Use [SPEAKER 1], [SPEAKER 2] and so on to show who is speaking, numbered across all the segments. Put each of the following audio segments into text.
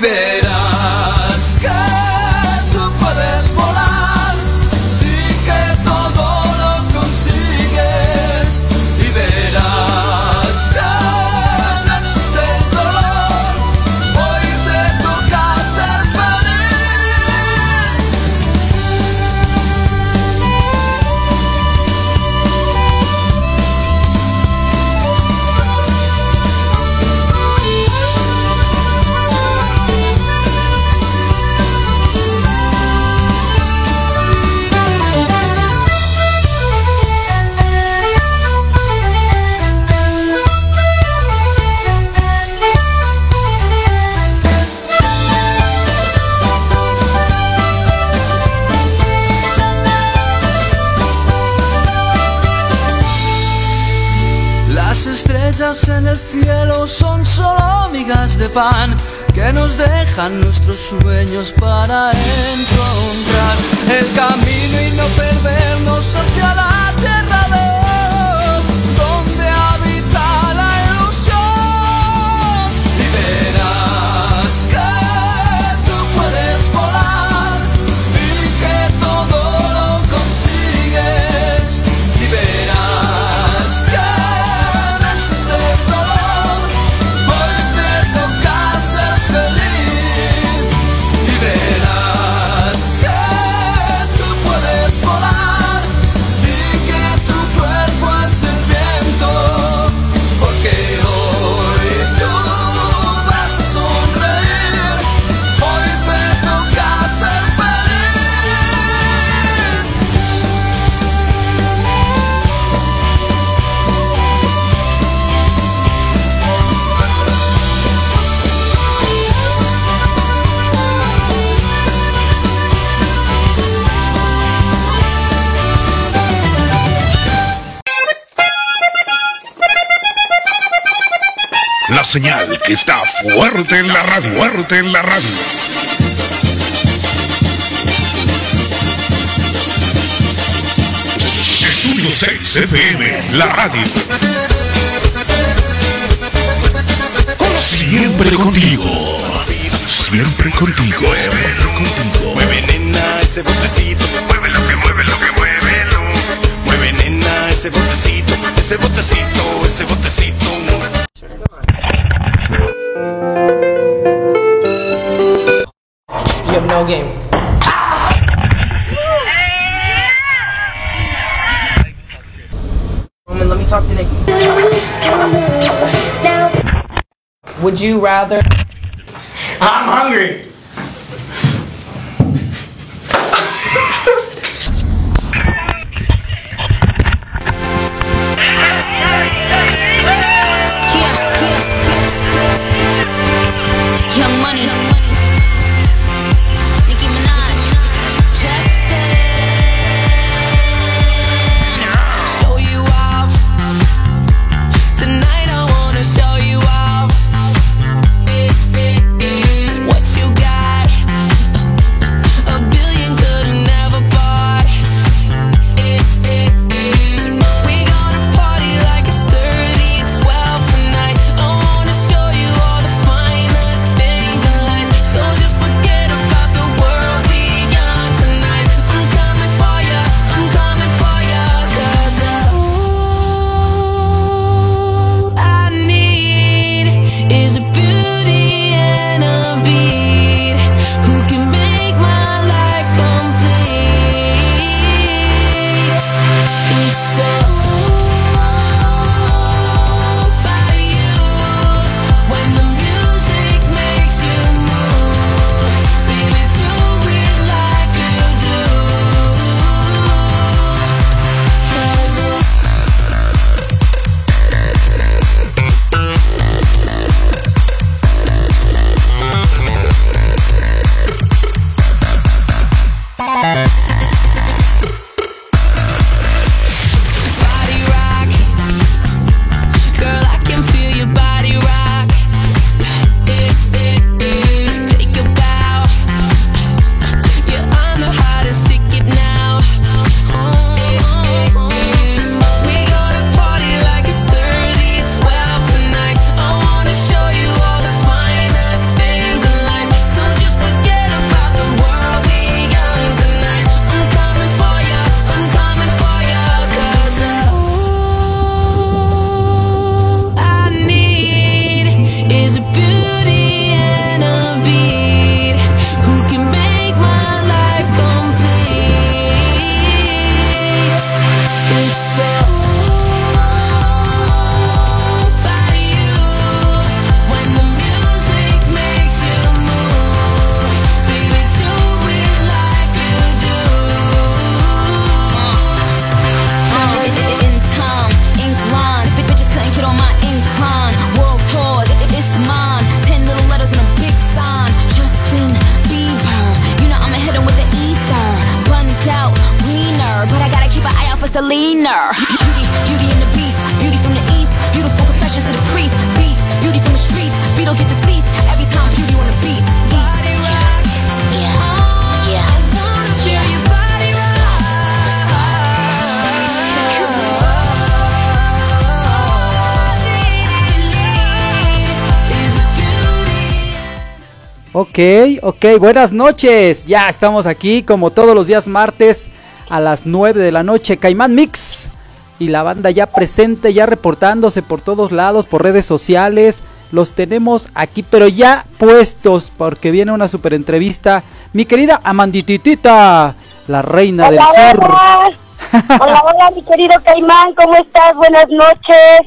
[SPEAKER 1] baby. pan que nos dejan nuestros sueños para encontrar el camino y no perdernos hacia la
[SPEAKER 2] señal que está fuerte en la radio, fuerte en la radio. Estudio 6 FM, la radio. Siempre contigo. Siempre contigo, siempre contigo.
[SPEAKER 3] Mueve nena ese botecito, mueve lo que mueve lo que muévelo. Mueve nena ese botecito, ese botecito, ese botecito
[SPEAKER 4] final game. Roman, let me talk to Nikki. Would you rather?
[SPEAKER 5] I'm hungry.
[SPEAKER 6] Ok, ok, buenas noches. Ya estamos aquí como todos los días martes a las 9 de la noche. Caimán Mix y la banda ya presente, ya reportándose por todos lados, por redes sociales. Los tenemos aquí, pero ya puestos porque viene una super entrevista. Mi querida Amandititita, la reina del
[SPEAKER 7] Hola,
[SPEAKER 6] sur.
[SPEAKER 7] hola. Hola, hola, mi querido Caimán, ¿cómo estás? Buenas noches.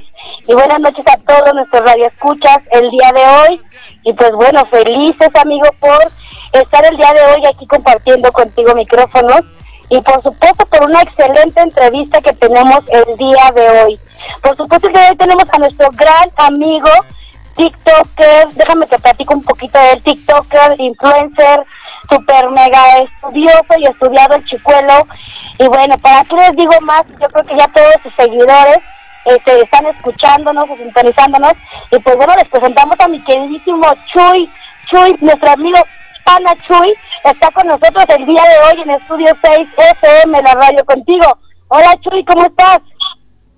[SPEAKER 7] Y buenas noches a todos nuestros radioescuchas el día de hoy. Y pues bueno, felices, amigo, por estar el día de hoy aquí compartiendo contigo micrófonos. Y por supuesto, por una excelente entrevista que tenemos el día de hoy. Por supuesto que hoy tenemos a nuestro gran amigo, TikToker, déjame que platico un poquito de él, TikToker, influencer, super mega estudioso y estudiado el chicuelo. Y bueno, ¿para qué les digo más? Yo creo que ya todos sus seguidores este, están escuchándonos o sintonizándonos. Y pues bueno, les presentamos a mi queridísimo Chuy, Chuy, nuestro amigo Pana Chuy, está con nosotros el día de hoy en Estudio 6 FM, la radio contigo. Hola Chuy, ¿cómo estás?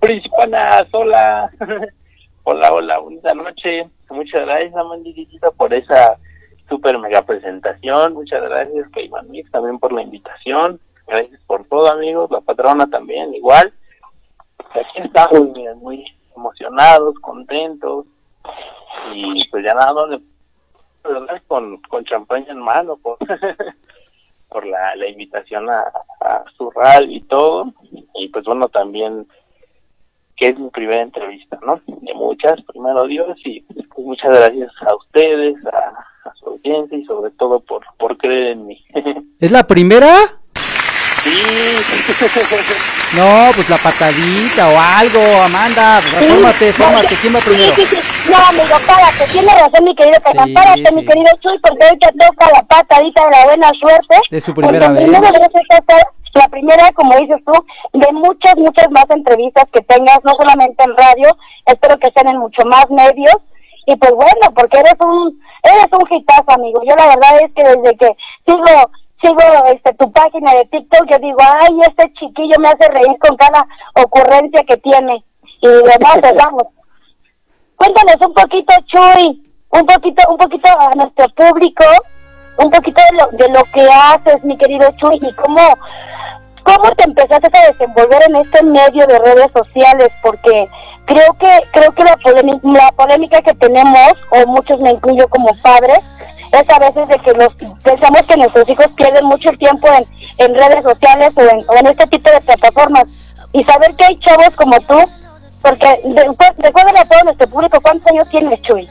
[SPEAKER 8] Principanas, hola. hola, hola, bonita noche. Muchas gracias, Amanditita, por esa super mega presentación. Muchas gracias, Cayman Mix, también por la invitación. Gracias por todo, amigos. La patrona también, igual. Aquí estamos, muy emocionados, contentos. Y pues ya nada con, con champaña en mano, por, por la, la invitación a, a su radio y todo. Y pues bueno, también que es mi primera entrevista, ¿no? De muchas, primero Dios, y pues, muchas gracias a ustedes, a, a su audiencia y sobre todo por, por creer en mí.
[SPEAKER 6] ¿Es la primera?
[SPEAKER 8] Sí,
[SPEAKER 6] No, pues la patadita o algo, Amanda. Fórmate, fórmate. ¿Quién va primero?
[SPEAKER 7] Sí, sí, sí. No, amigo, párate. Tiene razón, mi querido.
[SPEAKER 6] Sí,
[SPEAKER 7] párate,
[SPEAKER 6] sí.
[SPEAKER 7] mi querido Chuy, porque hoy te toca la patadita de la buena suerte.
[SPEAKER 6] De su primera vez.
[SPEAKER 7] primero la primera, como dices tú, de muchas, muchas más entrevistas que tengas, no solamente en radio, espero que sean en mucho más medios. Y pues bueno, porque eres un, eres un hitazo, amigo. Yo la verdad es que desde que sigo, sigo este tu página de TikTok, yo digo, ay, este chiquillo me hace reír con cada ocurrencia que tiene. Y demás, pues vamos. Cuéntanos un poquito, Chuy, un poquito, un poquito a nuestro público, un poquito de lo, de lo que haces, mi querido Chuy, y cómo, cómo te empezaste a desenvolver en este medio de redes sociales, porque creo que, creo que la polémica, la polémica que tenemos, o muchos me incluyo como padres, es a veces de que nos pensamos que nuestros hijos pierden mucho tiempo en, en redes sociales o en, o en este tipo de plataformas. Y saber que hay chavos como tú, porque recuerden a todo nuestro público, ¿cuántos años tienes, Chuy?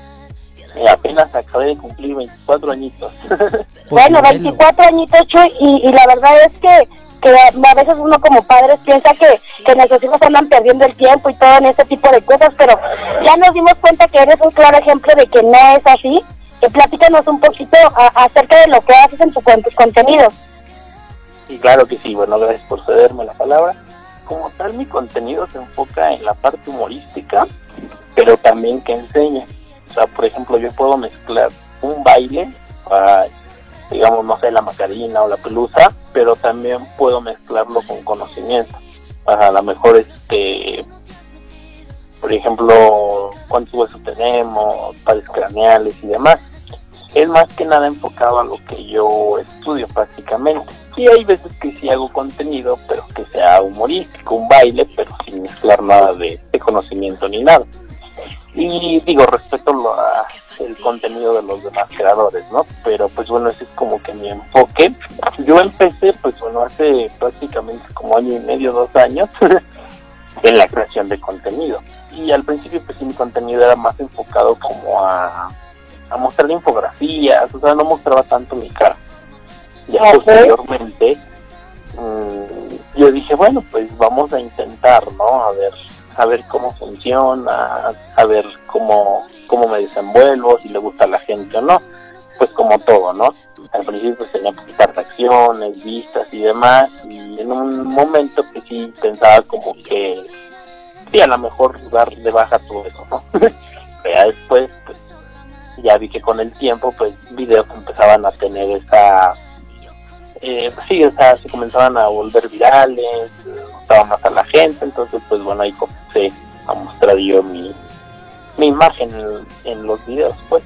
[SPEAKER 8] apenas acabé de cumplir 24 añitos.
[SPEAKER 7] Bueno,
[SPEAKER 6] Pues,
[SPEAKER 7] 24 añitos, Chuy, y, y la verdad es que, que a veces uno como padres piensa que, que nuestros hijos andan perdiendo el tiempo y todo en este tipo de cosas, pero ya nos dimos cuenta que eres un claro ejemplo de que no es así. Que platícanos un poquito acerca de lo que haces en, tu, en tus contenidos.
[SPEAKER 8] Y claro que sí, bueno, gracias por cederme la palabra. Como tal, mi contenido se enfoca en la parte humorística, pero también que enseña. O sea, por ejemplo, yo puedo mezclar un baile, ah, digamos, no sé, la macarina o la pelusa, pero también puedo mezclarlo con conocimiento. A lo mejor, este, por ejemplo, cuántos huesos tenemos, pares craneales y demás es más que nada enfocado a lo que yo estudio prácticamente. Y hay veces que sí hago contenido, pero que sea humorístico, un baile, pero sin mezclar nada de, de conocimiento ni nada. Y digo, respeto a el contenido de los demás creadores, ¿no? Pero pues bueno, ese es como que mi enfoque. Yo empecé, pues bueno, hace prácticamente como año y medio, dos años, en la creación de contenido. Y al principio, pues sí, mi contenido era más enfocado como a a mostrar infografías, o sea, no mostraba tanto mi cara. Ya
[SPEAKER 7] Ok.
[SPEAKER 8] posteriormente, mm, yo dije, bueno, pues vamos a intentar, ¿no? A ver, a ver cómo funciona, a ver cómo, cómo me desenvuelvo, si le gusta a la gente o no, pues como todo, ¿no? al principio pues tenía poquitas reacciones, vistas y demás, y en un momento que sí pensaba como que sí, a lo mejor dar de baja todo eso, ¿no? Pero ya después, pues, ya vi que con el tiempo, pues, videos empezaban a tener esa, eh, pues, sí, o sea, se comenzaban a volver virales, gustaba más a la gente, entonces, pues, bueno, ahí comencé a mostrar yo mi, mi imagen en, los videos, pues.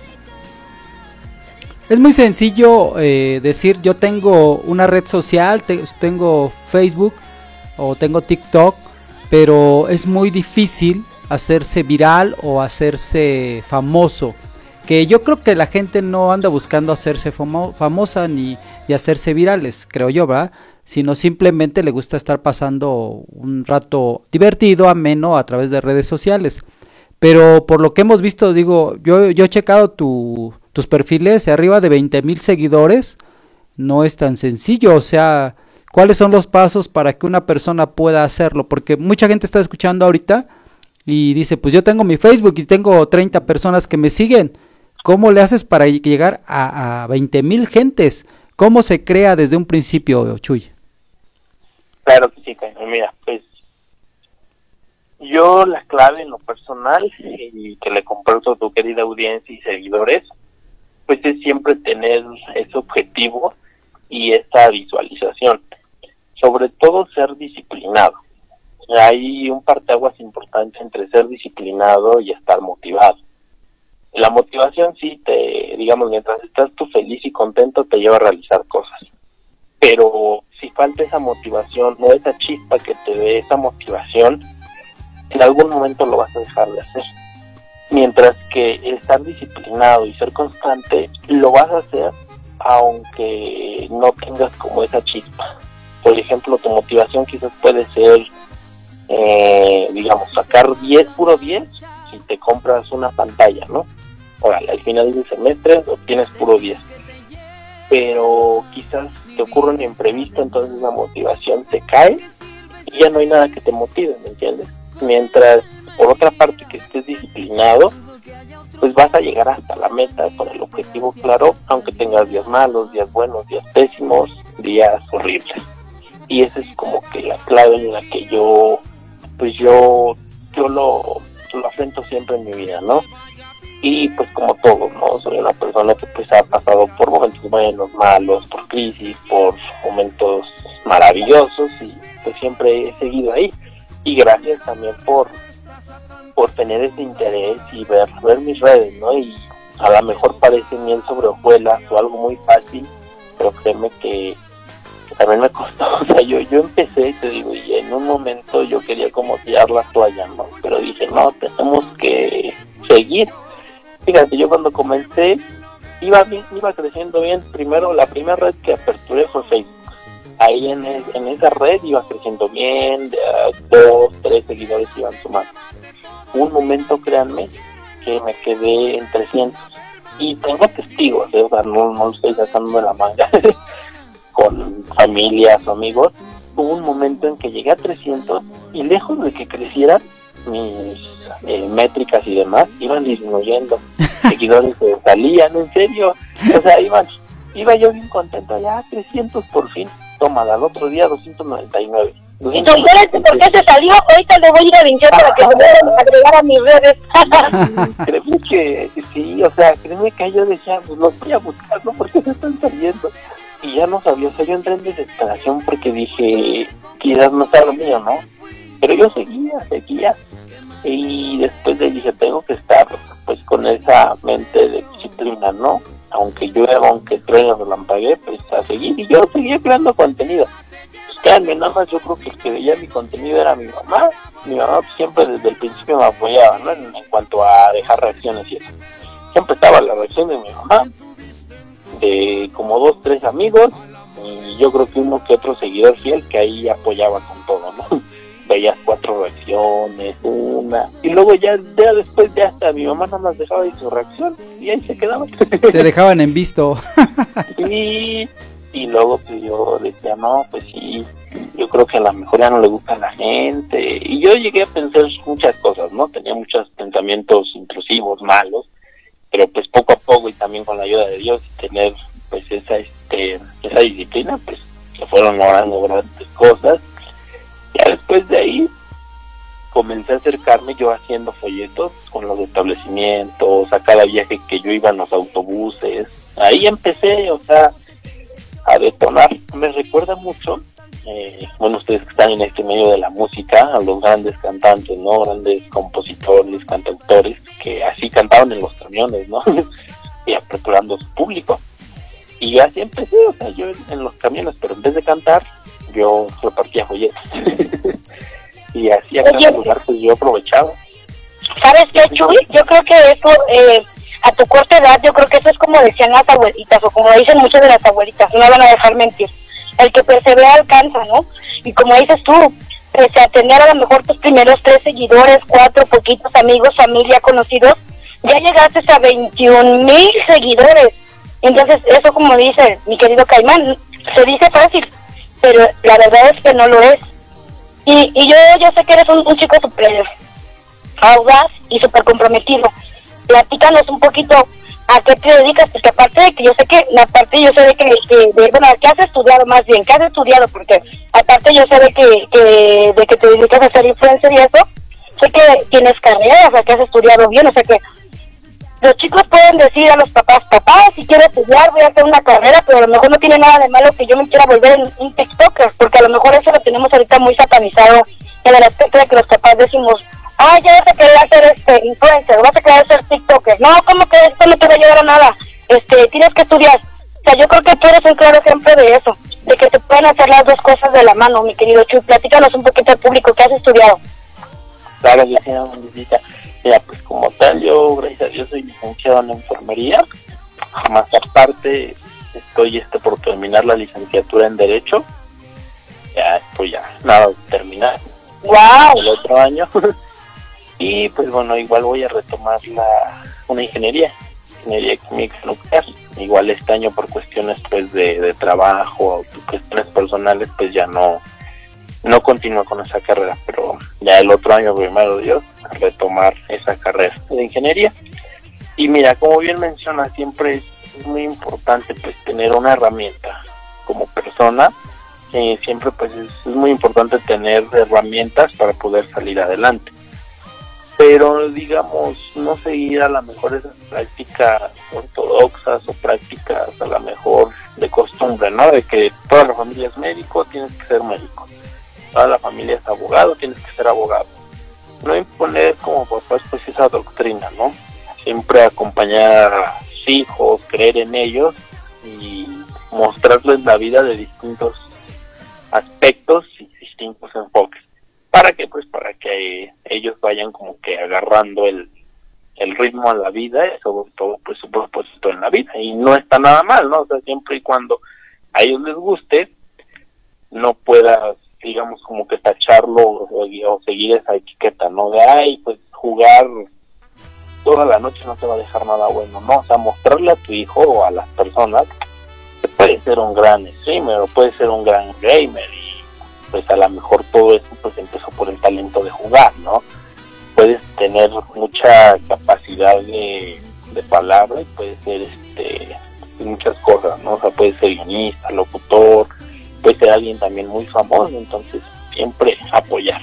[SPEAKER 6] Es muy sencillo eh, decir yo tengo una red social, te- tengo Facebook o tengo TikTok, pero es muy difícil hacerse viral o hacerse famoso. Que yo creo que la gente no anda buscando hacerse famo- famosa ni, ni hacerse virales, creo yo, ¿verdad? Sino simplemente le gusta estar pasando un rato divertido, ameno a través de redes sociales. Pero por lo que hemos visto, digo, yo, he checado tu, tus perfiles, arriba de 20 mil seguidores, no es tan sencillo, o sea, ¿cuáles son los pasos para que una persona pueda hacerlo? Porque mucha gente está escuchando ahorita y dice, pues yo tengo mi Facebook y tengo 30 personas que me siguen. ¿Cómo le haces para llegar a, a 20 mil gentes? ¿Cómo se crea desde un principio, Chuy?
[SPEAKER 8] Claro que sí. Mira, pues yo la clave en lo personal y que le comparto a tu querida audiencia y seguidores, pues es siempre tener ese objetivo y esta visualización. Sobre todo ser disciplinado. Hay un parteaguas importante entre ser disciplinado y estar motivado. La motivación sí te, digamos, mientras estás tú feliz y contento te lleva a realizar cosas pero si falta esa motivación o esa chispa que te dé esa motivación, en algún momento lo vas a dejar de hacer. Mientras que estar disciplinado y ser constante, lo vas a hacer aunque no tengas como esa chispa. Por ejemplo, tu motivación quizás puede ser, eh, digamos, sacar 10, puro 10, si te compras una pantalla, ¿no? Órale, al final del semestre obtienes puro 10 pero quizás te ocurre un imprevisto, entonces la motivación te cae y ya no hay nada que te motive, ¿me entiendes? Mientras, por otra parte, que estés disciplinado, pues vas a llegar hasta la meta con el objetivo claro, aunque tengas días malos, días buenos, días pésimos, días horribles. Y esa es como que la clave en la que yo, pues yo, yo lo, lo afrento siempre en mi vida, ¿no? Y pues como todo, ¿no? Soy una persona que pues ha pasado por momentos buenos, malos, por crisis, por momentos maravillosos y pues siempre he seguido ahí y gracias también por por tener ese interés y ver, ver mis redes, ¿no? Y a lo mejor parece miel sobre hojuelas o algo muy fácil, pero créeme que, que también me costó, o sea, yo, yo empecé, te digo, y en un momento yo quería como tirar la toalla, ¿no? Pero dije, no, tenemos que seguir Fíjate, yo cuando comencé iba bien, iba creciendo bien. Primero, la primera red que aperturé fue Facebook. Ahí en, es- en esa red iba creciendo bien, de a dos, tres seguidores iban sumando. Un momento, créanme, que me quedé en 300. Y tengo testigos, ¿eh? o sea, no, no estoy de la manga con familias o amigos. Hubo un momento en que llegué a 300 y lejos de que crecieran mis eh, métricas y demás, iban disminuyendo. Seguidores se salían, en serio. O sea, iban, iba yo bien contento, ya 300 por fin. Toma, al otro día 299.
[SPEAKER 7] Y con espérate, ¿por qué se salió? Ahorita le voy a ir a limpiar para que se puedan agregar a mis redes.
[SPEAKER 8] créeme que sí, o sea, créeme que yo decía, pues los voy a buscar, ¿no? Porque se están saliendo. Y ya no sabía, o sea, yo entré en desesperación porque dije, quizás no sea lo mío, ¿no? Pero yo seguía, seguía. Y después de ahí dije, tengo que estar, pues, con esa mente de disciplina, ¿no? Aunque llueva, aunque truene relampaguee, pues, a seguir. Y yo seguía creando contenido. Pues, créanme, nada más yo creo que el que veía mi contenido era mi mamá. Mi mamá siempre desde el principio me apoyaba, ¿no? En, en cuanto a dejar reacciones y eso. Siempre estaba la reacción de mi mamá, de como dos, tres amigos, y yo creo que uno que otro seguidor fiel que ahí apoyaba con todo, ¿no? Veías cuatro reacciones, una, y luego ya, ya después ya hasta mi mamá nada más dejaba ahí su reacción, y ahí se quedaba.
[SPEAKER 6] Te dejaban en visto.
[SPEAKER 8] Sí, y luego pues yo decía, no, pues sí, yo creo que a lo mejor ya no le gusta a la gente. Y yo llegué a pensar muchas cosas, ¿no? Tenía muchos pensamientos intrusivos, malos, pero pues poco a poco y también con la ayuda de Dios y tener pues esa este esa disciplina pues se fueron logrando grandes cosas ya después de ahí comencé a acercarme yo haciendo folletos con los establecimientos a cada viaje que yo iba en los autobuses. Ahí empecé o sea a detonar. Me recuerda mucho eh, bueno ustedes que están en este medio de la música a los grandes cantantes no grandes compositores cantautores que así cantaban en los camiones no y aperturando su público. Y así empecé, o sea, yo en los camiones, pero en vez de cantar, yo repartía folletos. y así a cada lugar, pues yo aprovechaba.
[SPEAKER 7] ¿Sabes qué, Chuy? Yo creo que eso, eh, a tu corta edad, yo creo que eso es como decían las abuelitas, o como dicen muchas de las abuelitas, no van a dejar mentir. El que persevera alcanza, ¿no? Y como dices tú, pese a tener a lo mejor tus primeros tres seguidores, cuatro poquitos amigos, familia, conocidos, ya llegaste a 21 mil seguidores. Entonces, eso como dice mi querido Caimán, se dice fácil, pero la verdad es que no lo es. Y, y yo, yo sé que eres un, un chico súper audaz y súper comprometido. Platícanos un poquito a qué te dedicas, porque aparte de que yo sé que, aparte yo sé de que, que de, bueno, que has estudiado más bien, que has estudiado, porque aparte yo sé de que, que, de que te dedicas a ser influencer y eso, sé que tienes carrera, o sea, que has estudiado bien, o sea que los chicos pueden decir a los papás, papá, si quiero estudiar voy a hacer una carrera, pero a lo mejor no tiene nada de malo que yo me quiera volver un, un TikToker, porque a lo mejor eso lo tenemos ahorita muy satanizado en el aspecto de que los papás decimos, ah, ya vas a querer hacer este influencer, vas a querer ser TikToker. No, ¿cómo que esto no te va a llevar a nada? Este, tienes que estudiar. O sea, yo creo que tú eres un claro ejemplo de eso, de que se pueden hacer las dos cosas de la mano, mi querido Chuy. Platícanos un poquito al público que has estudiado.
[SPEAKER 8] Claro, yo sí, Andresita. Mira, pues como tal, yo, gracias a Dios, soy licenciado en enfermería. Más aparte, estoy este por terminar la licenciatura en Derecho. Ya estoy ya nada terminar.
[SPEAKER 7] ¡Wow!
[SPEAKER 8] El otro año. y pues bueno, igual voy a retomar la una ingeniería, ingeniería química nuclear. Igual este año por cuestiones pues de, de trabajo, cuestiones personales, pues ya no no continúo con esa carrera, pero ya el otro año, primero Dios, retomar esa carrera de ingeniería. Y mira, como bien menciona, siempre es, es muy importante pues tener una herramienta como persona. eh, siempre pues es, es muy importante tener herramientas para poder salir adelante. Pero digamos, no seguir a lo mejor esas prácticas ortodoxas o prácticas a lo mejor de costumbre, ¿no? De que toda la familia es médico, tienes que ser médico toda la familia es abogado, tienes que ser abogado. No imponer como papás pues esa doctrina, ¿no? Siempre acompañar a sus hijos, creer en ellos y mostrarles la vida de distintos aspectos y distintos enfoques. ¿Para que Pues para que ellos vayan como que agarrando el, el ritmo a la vida y sobre todo pues su propósito en la vida. Y no está nada mal, ¿no? O sea, siempre y cuando a ellos les guste, no puedas digamos como que tacharlo o, seguir esa etiqueta, ¿no? De, ay, pues jugar toda la noche no te va a dejar nada bueno, ¿no? O sea, mostrarle a tu hijo o a las personas que puede ser un gran streamer o puede ser un gran gamer y pues a lo mejor todo eso pues empezó por el talento de jugar, ¿no? Puedes tener mucha capacidad de, de palabra y puede ser este muchas cosas, ¿no? O sea, puede ser guionista, locutor, puede ser alguien también muy famoso, entonces siempre apoyar.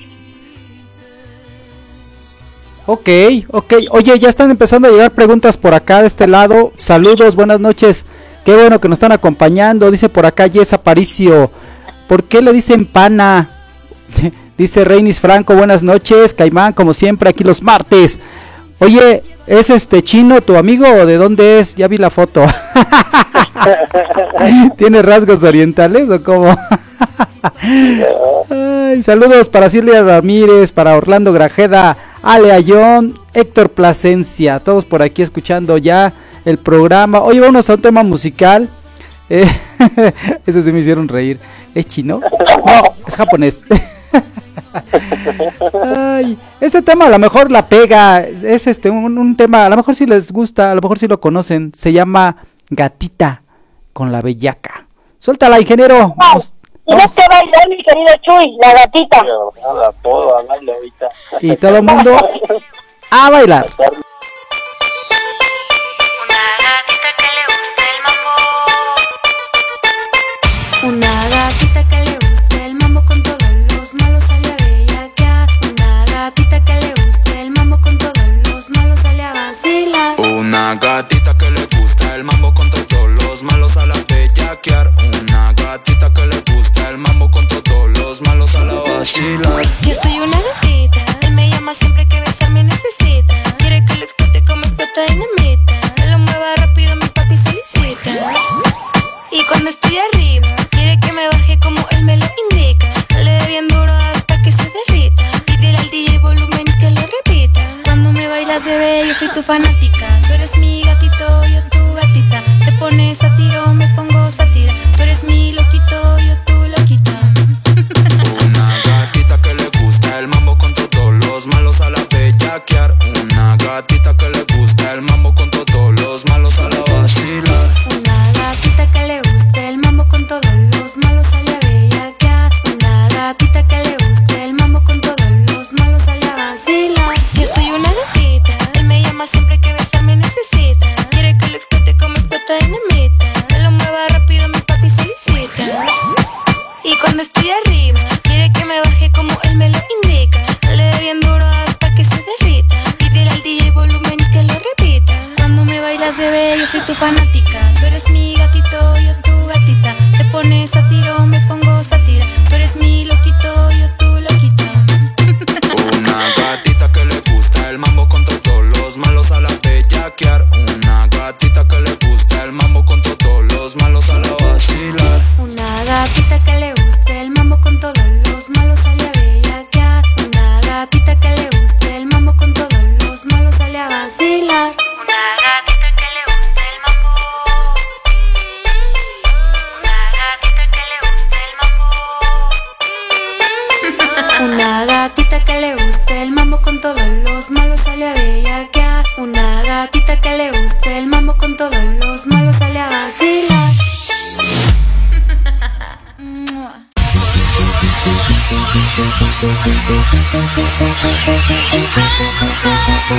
[SPEAKER 6] Ok, ok. Oye, ya están empezando a llegar preguntas por acá de este lado. Saludos, buenas noches. Qué bueno que nos están acompañando. Dice por acá Jess Aparicio. ¿Por qué le dicen pana? Dice Reinis Franco, buenas noches. Caimán, como siempre, aquí los martes. Oye, ¿es este chino tu amigo o de dónde es? Ya vi la foto. ¿Tiene rasgos orientales o cómo? Ay, saludos para Silvia Ramírez, para Orlando Grajeda, Ale Ayón, Héctor Plasencia, todos por aquí escuchando ya el programa. Hoy vamos a un tema musical. Eh, se me hicieron reír. ¿Es chino? No, es japonés. Ay, este tema a lo mejor la pega, es este un, un tema, a lo mejor si les gusta, a lo mejor si lo conocen, se llama Gatita con la bellaca. Suéltala, ingeniero. Vamos,
[SPEAKER 7] Tienes que bailar, mi querido Chuy, la gatita.
[SPEAKER 8] Nada, todo a darle ahorita.
[SPEAKER 6] y todo el mundo a bailar.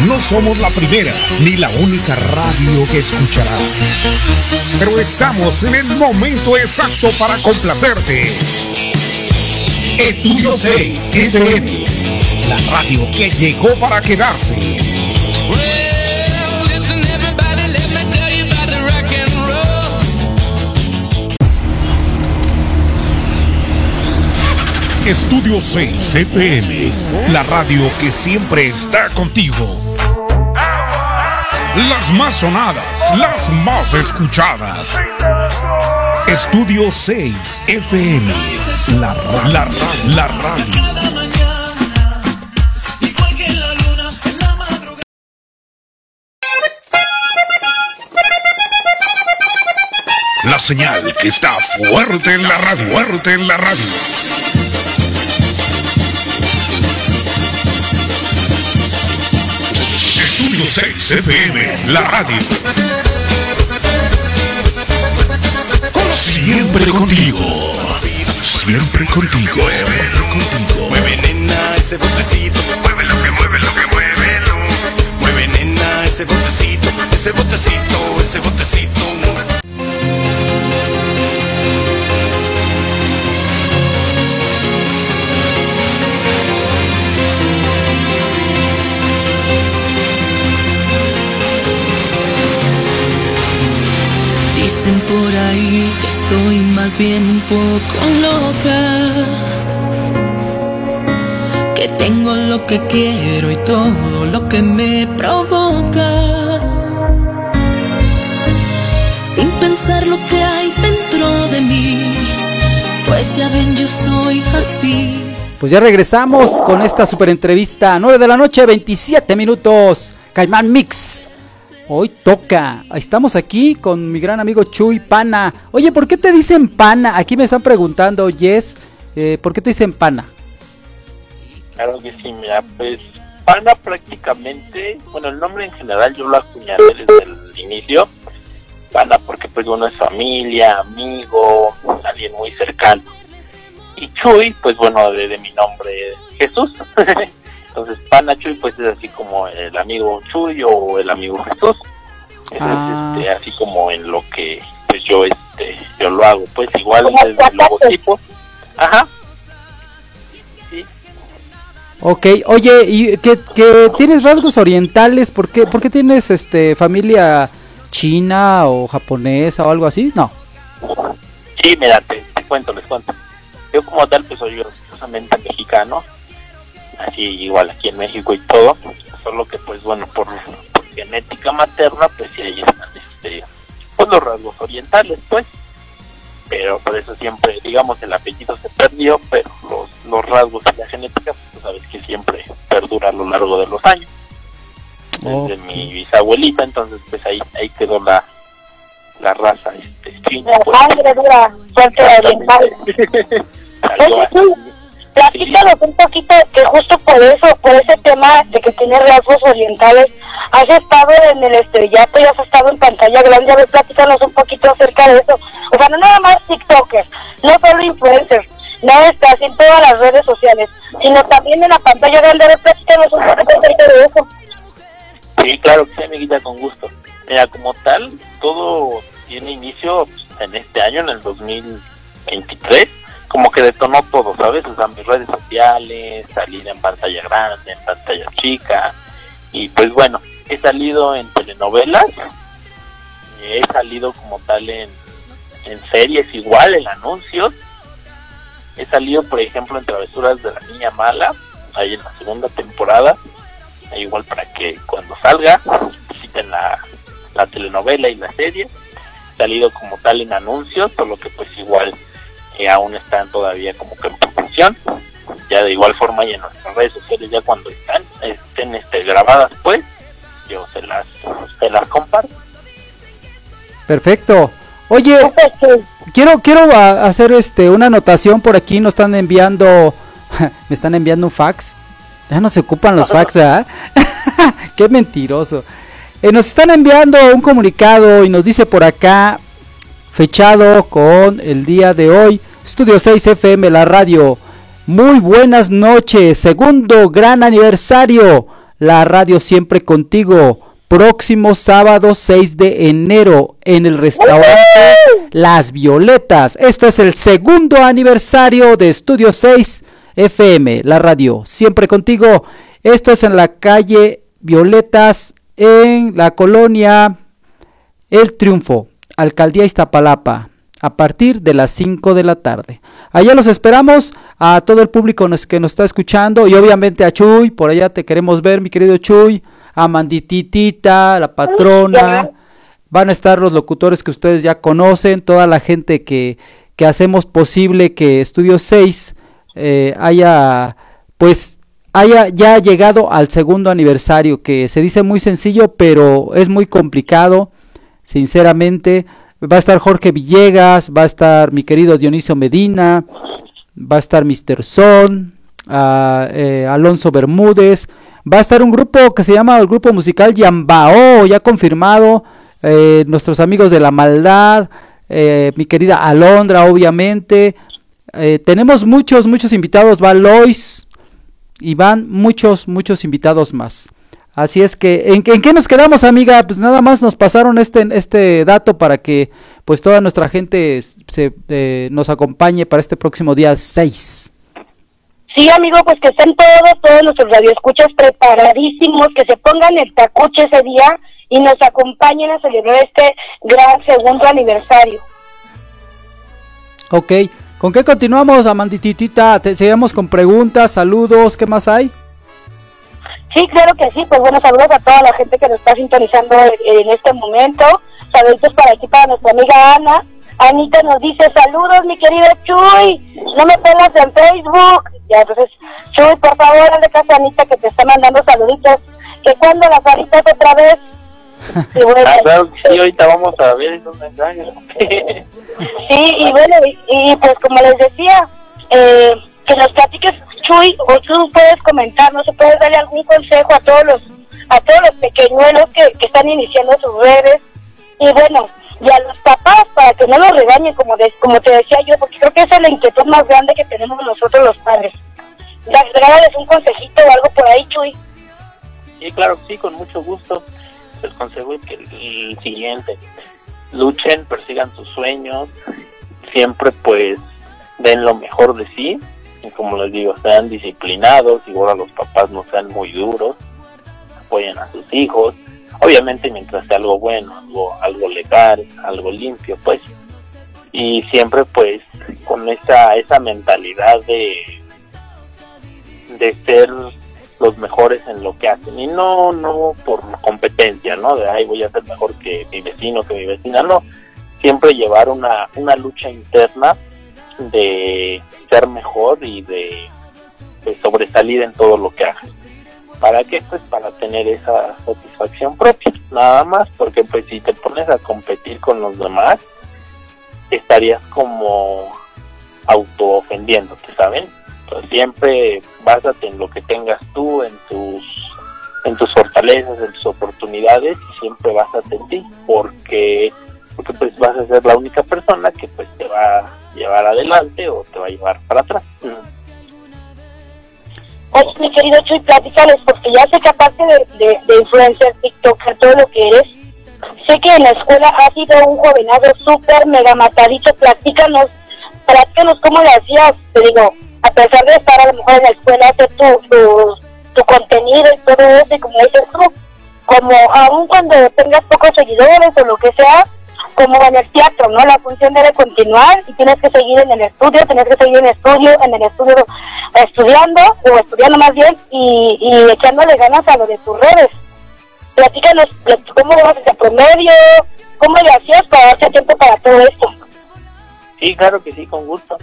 [SPEAKER 2] No somos la primera ni la única radio que escucharás. Pero estamos en el momento exacto para complacerte. Estudio 6 FM, la radio que llegó para quedarse. Estudio 6 FM, la radio que siempre está contigo. Las más sonadas, las más escuchadas. Estudio 6 FM, la, ra- la, la radio. La señal que está fuerte en la radio, fuerte en la radio. 6 FM, la radio. Siempre contigo. Siempre contigo. Siempre contigo.
[SPEAKER 3] Mueve nena ese botecito. Mueve lo que mueve lo que muévelo. Mueve nena ese botecito. Ese botecito, ese botecito.
[SPEAKER 9] Dicen por ahí que estoy más bien un poco loca. Que tengo lo que quiero y todo lo que me provoca. Sin pensar lo que hay dentro de mí. Pues ya ven, yo soy así.
[SPEAKER 6] Pues ya regresamos con esta super entrevista. 9 de la noche, 27 minutos. Caimán Mix. Hoy toca. Estamos aquí con mi gran amigo Chuy Pana. Oye, ¿por qué te dicen Pana? Aquí me están preguntando, Yes. eh, ¿Por qué te dicen Pana?
[SPEAKER 8] Claro que sí, mira, pues Pana prácticamente, bueno, el nombre en general yo lo acuñalé desde el inicio. Pana porque pues uno es familia, amigo, alguien muy cercano. Y Chuy, pues bueno, de, de mi nombre Jesús. Entonces Pana Chuy pues es así como el amigo Chuy o el amigo Jesús.
[SPEAKER 6] Ah.
[SPEAKER 8] es este, así como en lo que pues yo este yo lo hago, pues igual desde el logotipo. Ajá. Sí.
[SPEAKER 6] Ok, oye, y que, que tienes rasgos orientales, ¿por qué, ¿por qué tienes este familia china o japonesa o algo así? No.
[SPEAKER 8] Sí, mira, te, te cuento, les cuento. Yo como tal, pues soy orgullosamente mexicano, así igual aquí en México y todo, solo que pues bueno, por, por genética materna, pues sí ahí están este, pues los rasgos orientales, pues. Pero por eso siempre, digamos, el apellido se perdió, pero los, los rasgos y la genética, pues tú sabes que siempre perdura a lo largo de los años. Desde mi bisabuelita, entonces pues ahí, ahí quedó la, la raza este, china,
[SPEAKER 7] La
[SPEAKER 8] pues.
[SPEAKER 7] sangre dura, oriental. Platícanos un poquito que justo por eso, por ese tema de que tiene rasgos orientales, has estado en el estrellato y has estado en pantalla grande, a ver, platícanos un poquito acerca de eso. O sea, no nada más TikTokers, no solo influencers, no estás en todas las redes sociales, sino también en la pantalla grande, a ver, platícanos un poquito acerca de eso.
[SPEAKER 8] Sí, claro que sí, amiguita, con gusto. Mira, como tal, todo tiene inicio en este año, en el 2023, como que detonó todo, ¿sabes? O sea, mis redes sociales, salir en pantalla grande, en pantalla chica, y pues bueno, he salido en telenovelas, he salido como tal en, en series igual, en anuncios, he salido, por ejemplo, en Travesuras de la Niña Mala, ahí en la segunda temporada, igual para que cuando salga visiten la, la telenovela y la serie He salido como tal en anuncios por lo que pues igual eh, aún están todavía como que en producción ya de igual forma y en nuestras redes sociales ya cuando están estén este grabadas pues yo se las se las comparto
[SPEAKER 6] Perfecto. Oye, quiero quiero a- hacer este una anotación por aquí, nos están enviando me están enviando un fax. Ya no se ocupan los fax, ¿verdad? Qué mentiroso. Eh, nos están enviando un comunicado y nos dice por acá fechado con el día de hoy, Estudio 6 FM la radio. Muy buenas noches, segundo gran aniversario. La radio siempre contigo. Próximo sábado 6 de enero en el restaurante Las Violetas. Esto es el segundo aniversario de Estudio 6 FM, la radio siempre contigo. Esto es en la calle Violetas en la colonia El Triunfo, Alcaldía Iztapalapa, a partir de las 5 de la tarde. Allá los esperamos a todo el público nos- que nos está escuchando y obviamente a Chuy, por allá te queremos ver, mi querido Chuy, a Mandititita, la patrona. Van a estar los locutores que ustedes ya conocen, toda la gente que, que hacemos posible que Estudio 6 eh, haya, pues, haya ya llegado al segundo aniversario, que se dice muy sencillo, pero es muy complicado, sinceramente. Va a estar Jorge Villegas, va a estar mi querido Dionisio Medina, va a estar Mr. Son, ah, eh, Alonso Bermúdez, va a estar un grupo que se llama el grupo musical Yambao, ya confirmado, eh, nuestros amigos de la maldad, eh, mi querida Alondra, obviamente. Tenemos muchos, muchos invitados, va Lois y van muchos, muchos invitados más. Así es que, ¿en, en qué nos quedamos, amiga? Pues nada más nos pasaron este, este dato para que pues toda nuestra gente se, eh, nos acompañe para este próximo día 6.
[SPEAKER 7] Sí, amigo, pues que estén todos, todos nuestros radioescuchas preparadísimos, que se pongan el tacuche ese día y nos acompañen a celebrar este gran segundo aniversario.
[SPEAKER 6] Ok, ¿con qué continuamos, Amandititita? Te seguimos con preguntas, saludos, ¿qué más hay?
[SPEAKER 7] Sí, claro que sí, pues bueno, saludos a toda la gente que nos está sintonizando en, en este momento. Saludos para aquí, para nuestra amiga Ana. Anita nos dice, saludos mi querido Chuy, no me pelas en Facebook. Ya, entonces, Chuy, por favor, hazle caso a Anita que te está mandando saluditos. Que cuando las horitas otra vez. Y bueno,
[SPEAKER 8] Ah, claro sí, ahorita vamos a ver esos mensajes.
[SPEAKER 7] Sí, y bueno, y, y pues como les decía, eh, que nos platiques, Chuy, o tú puedes comentarnos, o puedes darle algún consejo a todos los a todos los pequeñuelos que, que están iniciando sus redes, y bueno, y a los papás para que no los regañen, como de- como te decía yo, porque creo que esa es la inquietud más grande que tenemos nosotros los padres. Regálales un consejito o algo por ahí, Chuy.
[SPEAKER 8] Sí, claro sí, con mucho gusto. El consejo es que el siguiente, luchen, persigan sus sueños, siempre pues den lo mejor de sí, como les digo, sean disciplinados, igual a los papás no sean muy duros, apoyen a sus hijos, obviamente mientras sea algo bueno, algo, algo legal, algo limpio, pues, y siempre pues con esa esa mentalidad de de ser los mejores en lo que hacen. Y no no por competencia no de ay voy a ser mejor que mi vecino que mi vecina no. Siempre llevar una una lucha interna de ser mejor y de, sobresalir en todo lo que hagas ¿Para qué? Pues para tener esa satisfacción propia, nada más, porque pues si te pones a competir con los demás, estarías como auto-ofendiéndote, ¿saben? Entonces siempre básate en lo que tengas tú, en tus en tus fortalezas, en tus oportunidades y siempre básate en ti, porque porque pues vas a ser la única persona que pues te va a llevar adelante o te va a llevar para atrás.
[SPEAKER 7] Oye, mi querido Chuy, platícales, porque ya sé que aparte de, de, de influencer, TikToker, todo lo que eres, sé que en la escuela has sido un jovenazo súper mega matadito. Platícanos, platícanos cómo le hacías, te digo, a pesar de estar a lo mejor en la escuela, hacer tu, tu, tu contenido y todo eso, y como dices tú, como aún cuando tengas pocos seguidores o lo que sea, como en el teatro, ¿no? La función debe continuar y tienes que seguir en el estudio, tienes que seguir en el estudio, en el estudio estudiando o estudiando más bien y, echándole ganas a lo de tus redes. Platícanos plat- cómo vas a promedio, cómo le hacías para darte tiempo para todo esto.
[SPEAKER 8] Sí, claro que sí, con gusto.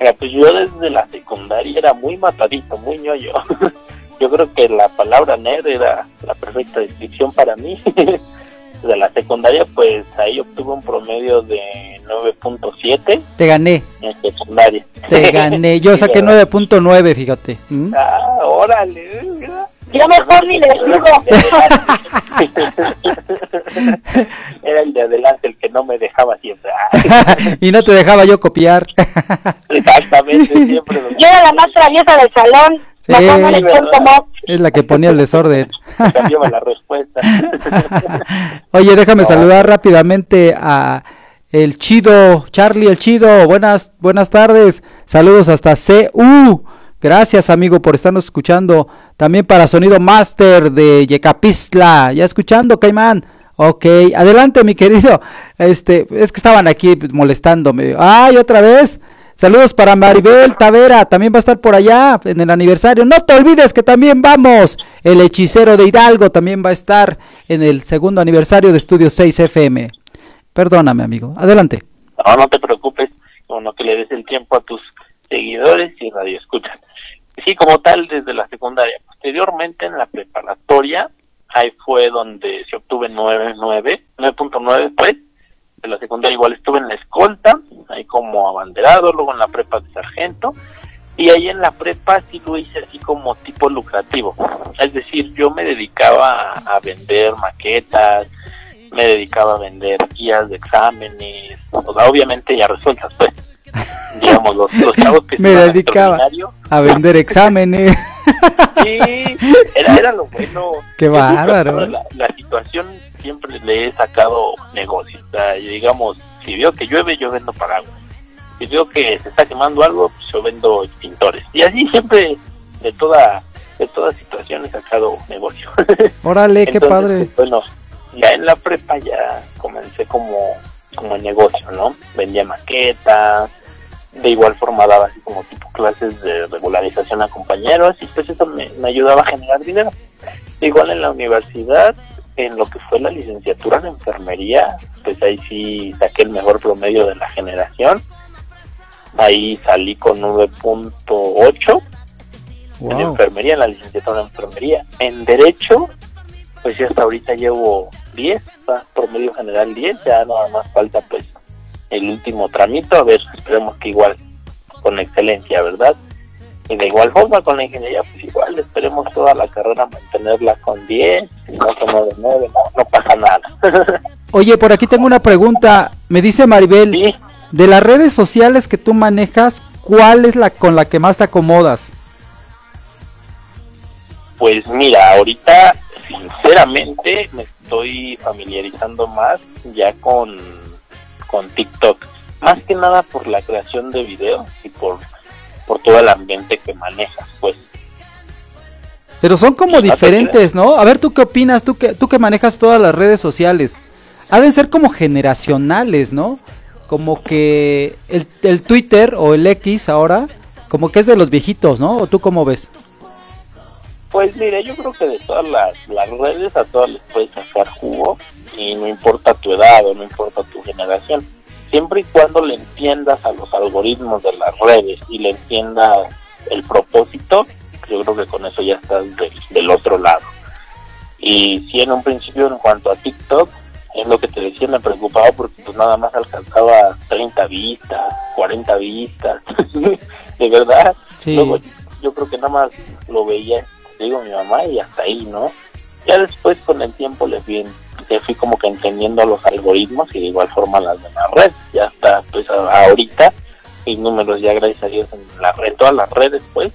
[SPEAKER 8] Mira, pues yo desde la secundaria era muy matadito, muy ñoño. yo creo que la palabra nerd era la perfecta descripción para mí. de la secundaria, pues ahí obtuve un promedio de 9.7
[SPEAKER 6] Te gané,
[SPEAKER 8] en secundaria.
[SPEAKER 6] te gané. Yo
[SPEAKER 8] Sí,
[SPEAKER 6] saqué
[SPEAKER 8] ¿verdad?
[SPEAKER 6] 9.9, fíjate. ¿Mm?
[SPEAKER 8] Ah, órale.
[SPEAKER 7] Yo mejor ni les digo.
[SPEAKER 8] Era el de adelante el que no me dejaba siempre.
[SPEAKER 6] Y no te dejaba yo copiar.
[SPEAKER 8] Exactamente, siempre.
[SPEAKER 7] Yo era la más traviesa del salón,
[SPEAKER 6] Sí.
[SPEAKER 7] mejor
[SPEAKER 6] es la que ponía el desorden.
[SPEAKER 8] cambiaba la respuesta.
[SPEAKER 6] Oye, déjame saludar rápidamente a el Chido, Charlie el Chido. Buenas, buenas tardes. Saludos hasta CU. Gracias, amigo, por estarnos escuchando. También para Sonido Master de Yecapistla. Ya escuchando, Caimán. Ok, adelante, mi querido. Este, es que estaban aquí molestándome. Ay, otra vez. Saludos para Maribel Tavera, también va a estar por allá en el aniversario. No te olvides que también vamos. El hechicero de Hidalgo también va a estar en el segundo aniversario de Estudio 6 FM. Perdóname, amigo. Adelante.
[SPEAKER 8] No, no te preocupes, bueno, que le des el tiempo a tus seguidores y radio escuchas. Sí, como tal, desde la secundaria. Posteriormente, en la preparatoria, ahí fue donde se obtuve 9.9, 9.9 pues. De la secundaria igual estuve en la escolta, ahí como abanderado, luego en la prepa de sargento. Y ahí en la prepa sí lo hice así como tipo lucrativo. Es decir, yo me dedicaba a, vender maquetas, me dedicaba a vender guías de exámenes, o sea, obviamente ya resueltas, pues. Digamos, los, los chavos que se
[SPEAKER 6] Me dedicaba a vender exámenes.
[SPEAKER 8] Sí, era, era lo bueno.
[SPEAKER 6] Qué bárbaro.
[SPEAKER 8] La, la situación siempre le he sacado negocio. O sea, digamos, si veo que llueve, yo vendo paraguas. Si veo que se está quemando algo, pues yo vendo pintores. Y así siempre, de toda de toda situación, he sacado negocio.
[SPEAKER 6] Órale, qué
[SPEAKER 8] Entonces,
[SPEAKER 6] padre.
[SPEAKER 8] pues, bueno, ya en la prepa ya comencé como, como en negocio, ¿no? Vendía maquetas, de igual forma daba así como tipo clases de regularización a compañeros y pues eso me, me ayudaba a generar dinero. Igual en la universidad, en lo que fue la licenciatura en enfermería, pues ahí sí saqué el mejor promedio de la generación. Ahí salí con 9.8 en
[SPEAKER 6] Wow.
[SPEAKER 8] enfermería, en la licenciatura en enfermería. En derecho, pues ya hasta ahorita llevo 10, va, promedio general 10, ya nada más falta pues el último tramito, a ver, esperemos que igual con excelencia, ¿verdad? Y de igual forma con la ingeniería, pues igual esperemos toda la carrera mantenerla con 10, si no con 9, 9, no, no pasa nada.
[SPEAKER 6] Oye, por aquí tengo una pregunta. Me dice Maribel,
[SPEAKER 8] Sí.
[SPEAKER 6] de las redes sociales que tú manejas, ¿cuál es la con la que más te acomodas?
[SPEAKER 8] Pues mira, ahorita sinceramente me estoy familiarizando más ya con, con TikTok. Más que nada por la creación de videos y por, por todo el ambiente que manejas, pues.
[SPEAKER 6] Pero son como diferentes, ¿no? A ver, ¿tú qué opinas? Tú que, tú que manejas todas las redes sociales. Ha de ser como generacionales, ¿no? como que el, el Twitter o el X ahora, como que es de los viejitos, ¿no? ¿O tú cómo ves?
[SPEAKER 8] Pues mire, yo creo que de todas las, las redes a todas les puedes sacar jugo y no importa tu edad o no importa tu generación. Siempre y cuando le entiendas a los algoritmos de las redes y le entiendas el propósito, yo creo que con eso ya estás del, del otro lado. Y si en un principio en cuanto a TikTok, es lo que te decía, me preocupaba porque pues nada más alcanzaba 30 vistas, 40 vistas, de verdad.
[SPEAKER 6] Sí.
[SPEAKER 8] Luego yo creo que nada más lo veía, digo, mi mamá y hasta ahí, ¿no? Ya después con el tiempo le fui, le fui como que entendiendo los algoritmos y de igual forma las de la red. Ya está, pues ahorita mis números ya gracias a Dios en, la, en todas las redes pues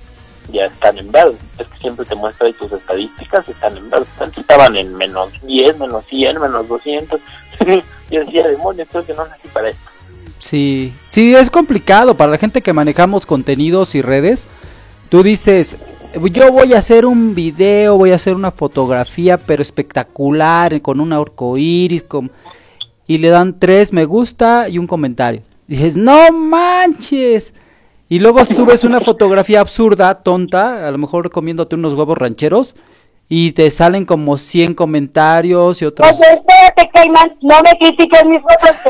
[SPEAKER 8] ya están en verde. Es que siempre te muestra tus estadísticas, están en verde. Antes estaban en menos 10, menos 100, menos 200. Yo decía, demonios, creo que no nací para esto.
[SPEAKER 6] Sí, sí, es complicado para la gente que manejamos contenidos y redes. Tú dices, yo voy a hacer un video, voy a hacer una fotografía, pero espectacular, con un arcoíris, con... y le dan tres me gusta y un comentario. Dices, no manches. Y luego subes una fotografía absurda, tonta, a lo mejor comiéndote unos huevos rancheros, y te salen como 100 comentarios y otros...
[SPEAKER 7] Oye, espérate, Caimán, no me critiques mis fotos. Te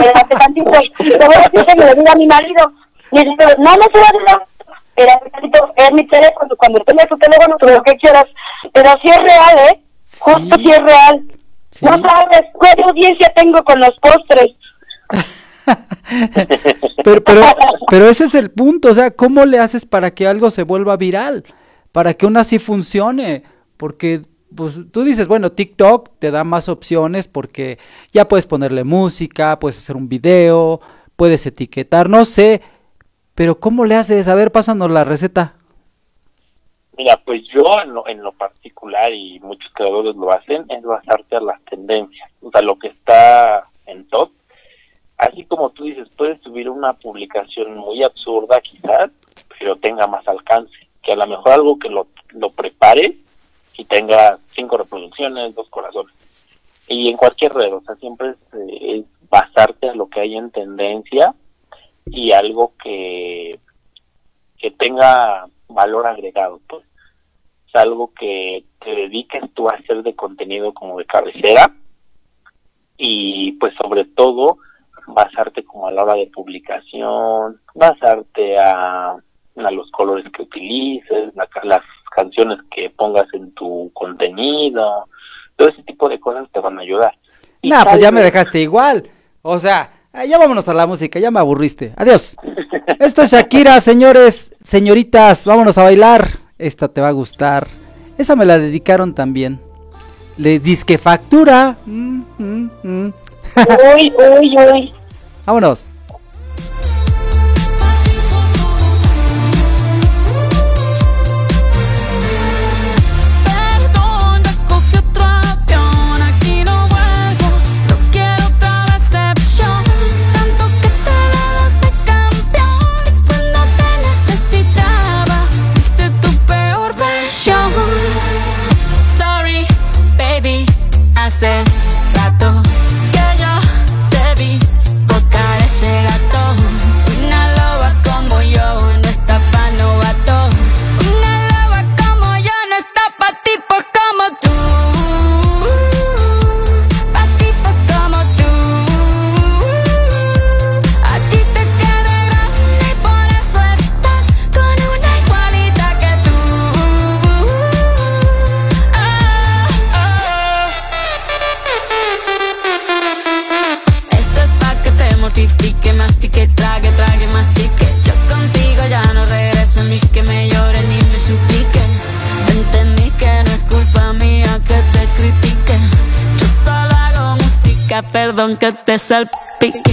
[SPEAKER 7] voy a decir que me lo diga mi marido. Y dice, no me subas es mi teléfono, cuando tengas tu teléfono, tú lo que quieras. Pero si es real, ¿eh? Justo si es real.
[SPEAKER 6] Sí.
[SPEAKER 7] No sabes cuánta audiencia tengo con los postres.
[SPEAKER 6] Pero, pero, pero ese es el punto, o sea, ¿cómo le haces para que algo se vuelva viral? Para que aún así funcione. Porque, pues, tú dices, bueno, TikTok te da más opciones porque ya puedes ponerle música, puedes hacer un video, puedes etiquetar, no sé. Pero ¿cómo le haces? A ver, pásanos la receta.
[SPEAKER 8] Mira, pues yo en lo, en lo particular, y muchos creadores lo hacen, es basarte a las tendencias, o sea, lo que está en top. Así como tú dices, puedes subir una publicación muy absurda quizás, pero tenga más alcance, que a lo mejor algo que lo, lo prepare y tenga cinco reproducciones, dos corazones. Y en cualquier red, o sea, siempre es, eh, es basarte a lo que hay en tendencia y algo que, que tenga valor agregado, pues. Es algo que te dediques tú a hacer de contenido como de cabecera y pues sobre todo basarte como a la hora de publicación, basarte a, a los colores que utilices, la las canciones que pongas en tu contenido, todo ese tipo de cosas te van a ayudar. Y
[SPEAKER 6] Nah, pues ya me dejaste igual. O sea, ah, ya vámonos a la música, ya me aburriste. Adiós. Esto es Shakira, señores, señoritas, vámonos a bailar. Esta te va a gustar. Esa me la dedicaron también. Le disque factura. Mm, mm, mm.
[SPEAKER 7] Uy, uy, uy.
[SPEAKER 6] Vámonos.
[SPEAKER 9] selfie.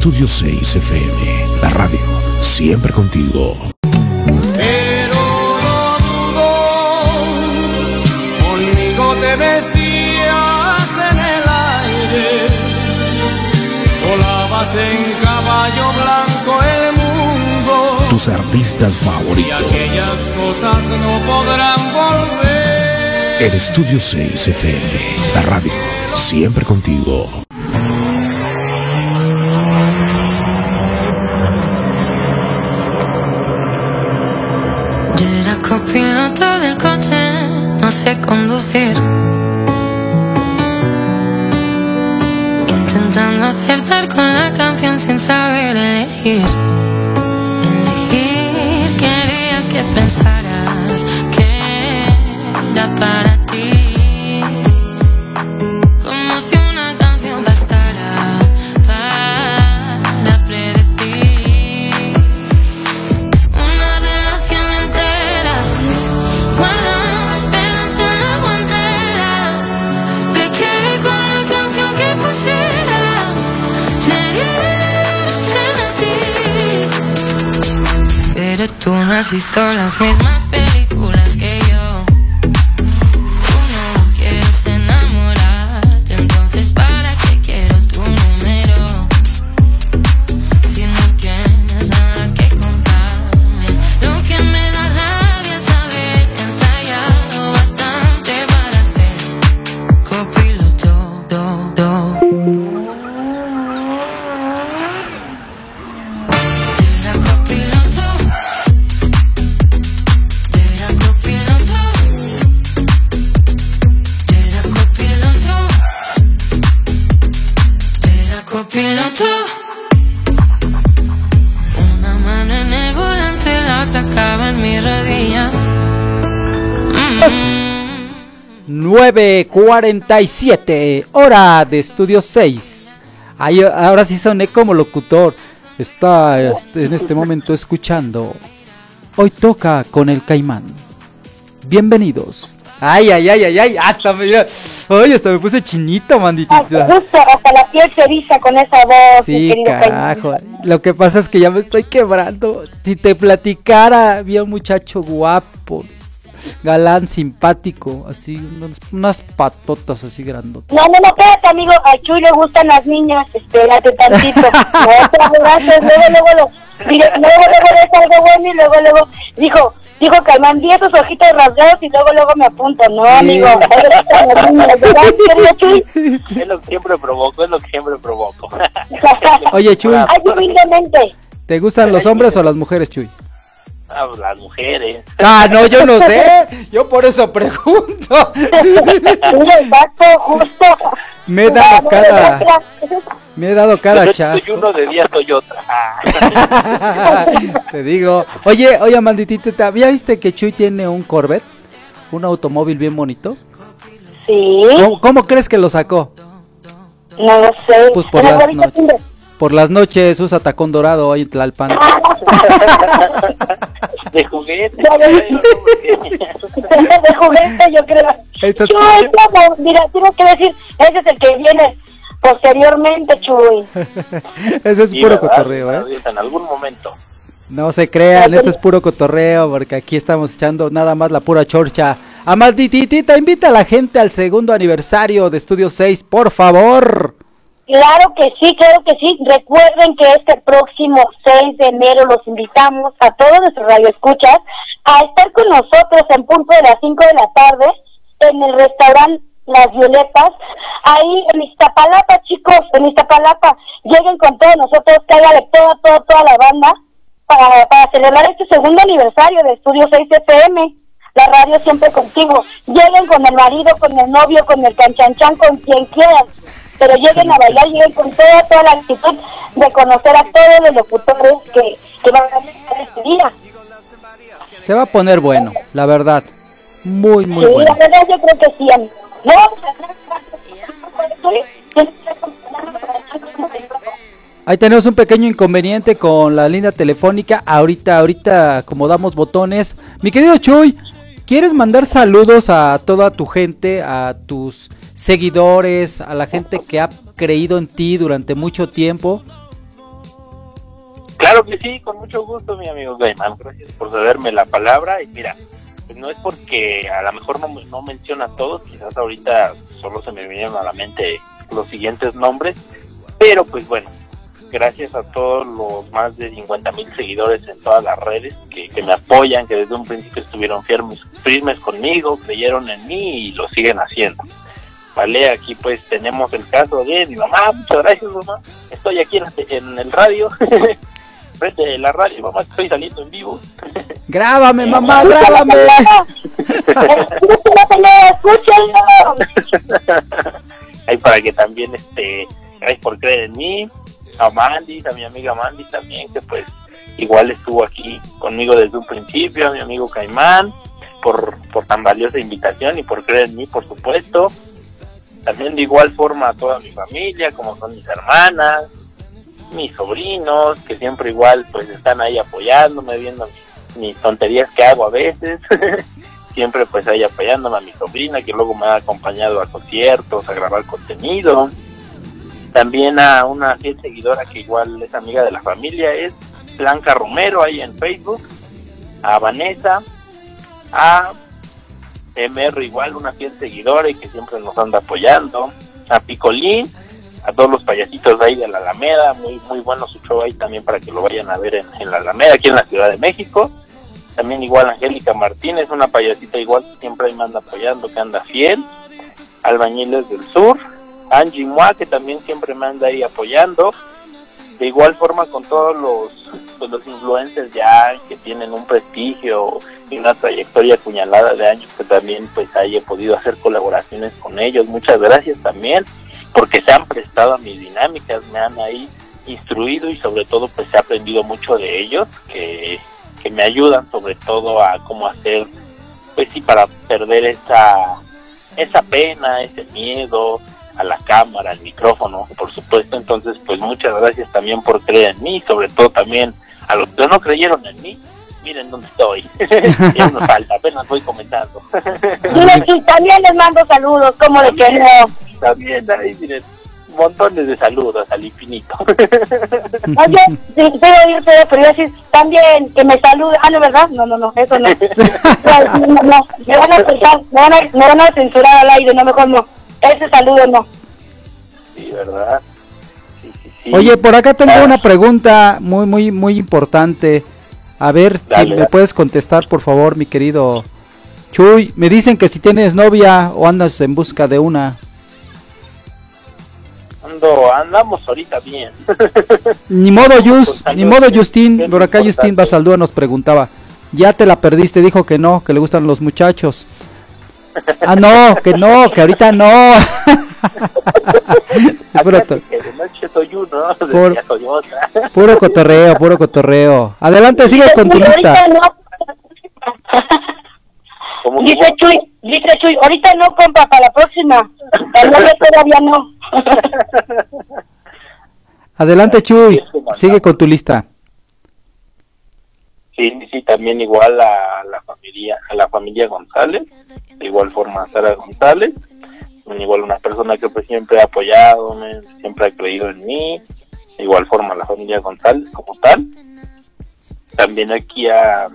[SPEAKER 2] Estudio 6 FM, la radio, siempre contigo.
[SPEAKER 1] Pero no dudo, conmigo te decías en el aire. Volabas en caballo blanco el mundo.
[SPEAKER 2] Tus artistas
[SPEAKER 1] Y
[SPEAKER 2] favoritos.
[SPEAKER 1] aquellas cosas no podrán volver.
[SPEAKER 2] El Estudio 6 FM, la radio, siempre contigo.
[SPEAKER 10] Copiloto del coche, no sé conducir. Intentando acertar con la canción sin saber elegir. Elegir quería que pensaras que era para ti. Pero tú no has visto las mismas películas que
[SPEAKER 6] 9.47, hora de estudio 6. Ahí, ahora sí soné como locutor. Está este, en este momento escuchando. Hoy toca con el caimán. Bienvenidos. Ay, ay, ay, ay, ay. Hasta me, mira, ay, hasta me puse chinito, manditita.
[SPEAKER 7] Justo, hasta la piel se eriza con esa voz.
[SPEAKER 6] Sí, carajo.
[SPEAKER 7] Caimán.
[SPEAKER 6] Lo que pasa es que ya me estoy quebrando. Si te platicara, había un muchacho guapo, galán, simpático, así, unas, unas patotas así grandotas.
[SPEAKER 7] No, no, no, espérate, amigo. A Chuy le gustan las niñas. Espérate tantito. Luego, luego, lo, mire, luego, luego ves algo bueno y luego, luego dijo, dijo Caimán, vi esos ojitos rasgados y luego, luego me apunto. No, amigo.
[SPEAKER 8] Es lo que siempre provoco, es lo que siempre provoco.
[SPEAKER 6] Oye, Chuy,
[SPEAKER 7] Ay, humildemente.
[SPEAKER 6] ¿te gustan los hombres o las mujeres, Chuy?
[SPEAKER 8] Ah, las mujeres.
[SPEAKER 6] Ah, no, yo no sé. Yo por eso pregunto. Me he dado cada, me he dado cada
[SPEAKER 8] Yo soy
[SPEAKER 6] chasco.
[SPEAKER 8] uno de día, soy otra. Ah.
[SPEAKER 6] Te digo. Oye, oye, Manditita, ¿te había viste que Chuy tiene un Corvette? Un automóvil bien bonito.
[SPEAKER 7] Sí,
[SPEAKER 6] ¿Cómo, cómo crees que lo sacó?
[SPEAKER 7] no lo sé.
[SPEAKER 6] Pues por las noches. Por las noches usa tacón dorado ahí en Tlalpan.
[SPEAKER 8] De juguete.
[SPEAKER 7] de juguete, yo creo.
[SPEAKER 6] Esto es-
[SPEAKER 7] Chuy, ¿cómo? mira, tengo que decir, ese es el que viene posteriormente, Chuy.
[SPEAKER 6] Ese es
[SPEAKER 8] Sí,
[SPEAKER 6] puro
[SPEAKER 8] ¿verdad?
[SPEAKER 6] cotorreo, ¿eh?
[SPEAKER 8] En algún momento.
[SPEAKER 6] No se crean, esto es puro cotorreo, porque aquí estamos echando nada más la pura chorcha. Amadititita, invita a la gente al segundo aniversario de Estudio 6, por favor.
[SPEAKER 7] Claro que sí, claro que sí. Recuerden que este próximo 6 de enero los invitamos a todos nuestros radioescuchas a estar con nosotros en punto de las 5 de la tarde en el restaurante Las Violetas, ahí en Iztapalapa, chicos, en Iztapalapa. Lleguen con todos nosotros, cáigale toda, toda, toda la banda para, para celebrar este segundo aniversario de Estudio 6 FM. La radio siempre contigo. Lleguen con el marido, con el novio, con el canchanchan, con quien quieran. Pero lleguen a bailar, lleguen con toda, toda la actitud de conocer a todos los locutores que, que van a estar este día.
[SPEAKER 6] Se va a poner bueno, la verdad. Muy, muy
[SPEAKER 7] sí,
[SPEAKER 6] bueno.
[SPEAKER 7] la verdad yo creo que sí. No,
[SPEAKER 6] Ahí tenemos un pequeño inconveniente con la línea telefónica. Ahorita, ahorita acomodamos botones. Mi querido Chuy, ¿quieres mandar saludos a toda tu gente, a tus seguidores, a la gente que ha creído en ti durante mucho tiempo?
[SPEAKER 8] Claro que sí, con mucho gusto, mi amigo Gaiman. Gracias por cederme la palabra. Y mira, pues no es porque a lo mejor no, no menciona a todos, quizás ahorita solo se me vinieron a la mente los siguientes nombres, pero pues bueno, gracias a todos los más de 50 mil seguidores en todas las redes que, que me apoyan, que desde un principio estuvieron firmes, firmes conmigo, creyeron en mí y lo siguen haciendo. Vale, aquí pues tenemos el caso de mi mamá, muchas gracias mamá, estoy aquí en, en el radio, frente de la radio, mamá, estoy saliendo en vivo.
[SPEAKER 6] Grábame, mamá, grábame.
[SPEAKER 8] Ahí para que también, este, gracias por creer en mí, a Mandy, a mi amiga Mandy también, que pues igual estuvo aquí conmigo desde un principio, a mi amigo Caimán, por, por tan valiosa invitación y por creer en mí, por supuesto. También de igual forma a toda mi familia, como son mis hermanas, mis sobrinos, que siempre igual pues están ahí apoyándome, viendo mis, tonterías que hago a veces. siempre pues ahí apoyándome a mi sobrina, que luego me ha acompañado a conciertos, a grabar contenido. También a una fiel seguidora que igual es amiga de la familia, es Blanca Romero ahí en Facebook, a Vanessa, a MR igual, una fiel seguidora y que siempre nos anda apoyando, a Picolín, a todos los payasitos de ahí de la Alameda, muy muy bueno su show ahí también para que lo vayan a ver en, en la Alameda, aquí en la Ciudad de México. También igual Angélica Martínez, una payasita igual que siempre ahí me anda apoyando, que anda fiel. Albañiles del Sur, Angie Mua, que también siempre me anda ahí apoyando. De igual forma con todos los, pues, los influencers ya que tienen un prestigio y una trayectoria apuñalada de años que también pues he podido hacer colaboraciones con ellos. Muchas gracias también porque se han prestado a mis dinámicas, me han ahí instruido y sobre todo pues he aprendido mucho de ellos que, que me ayudan sobre todo a cómo hacer pues sí para perder esa esa pena, ese miedo a la cámara, al micrófono, por supuesto. Entonces, pues muchas gracias también por creer en mí, sobre todo también a los que no creyeron en mí. Miren dónde estoy. no falta, apenas voy comentando.
[SPEAKER 7] Y también les mando saludos, como de que no.
[SPEAKER 8] también ahí, miren, montones de saludos al infinito.
[SPEAKER 7] Oye, pero yo sé, pero yo decir también que me salude. Ah, no, ¿verdad? No, no, no, eso no. No, no, no, Me van a pensar, me van a, me van a censurar al aire, no, mejor no. Ese saludo no.
[SPEAKER 8] sí, ¿verdad? Sí, sí, sí.
[SPEAKER 6] Oye, por acá tengo
[SPEAKER 8] Ah,
[SPEAKER 6] una pregunta muy, muy, muy importante. A ver
[SPEAKER 8] Dale,
[SPEAKER 6] si me puedes contestar, por favor, mi querido Chuy. Me dicen que si tienes novia o andas en busca de una.
[SPEAKER 8] Ando, andamos ahorita bien.
[SPEAKER 6] Ni modo, ni modo, Justin. Por acá, Justin. Basaldúa nos preguntaba. Ya te la perdiste, dijo que no, que le gustan los muchachos. Ah, no, que no, que ahorita no. puro, puro cotorreo, puro cotorreo. Adelante, sigue con tu
[SPEAKER 7] Ahorita
[SPEAKER 6] lista.
[SPEAKER 7] no.
[SPEAKER 8] ¿Cómo,
[SPEAKER 7] Dice
[SPEAKER 8] cómo?
[SPEAKER 7] Chuy, dice Chuy, ahorita no, compa, para la próxima. El novio todavía no.
[SPEAKER 6] Adelante, Chuy. Sigue con tu lista.
[SPEAKER 8] Sí, sí, también igual a la familia, a la familia González, de igual forma a Sara González, igual una persona que pues siempre ha apoyado, me- siempre ha creído en mí, de igual forma a la familia González como tal. También aquí a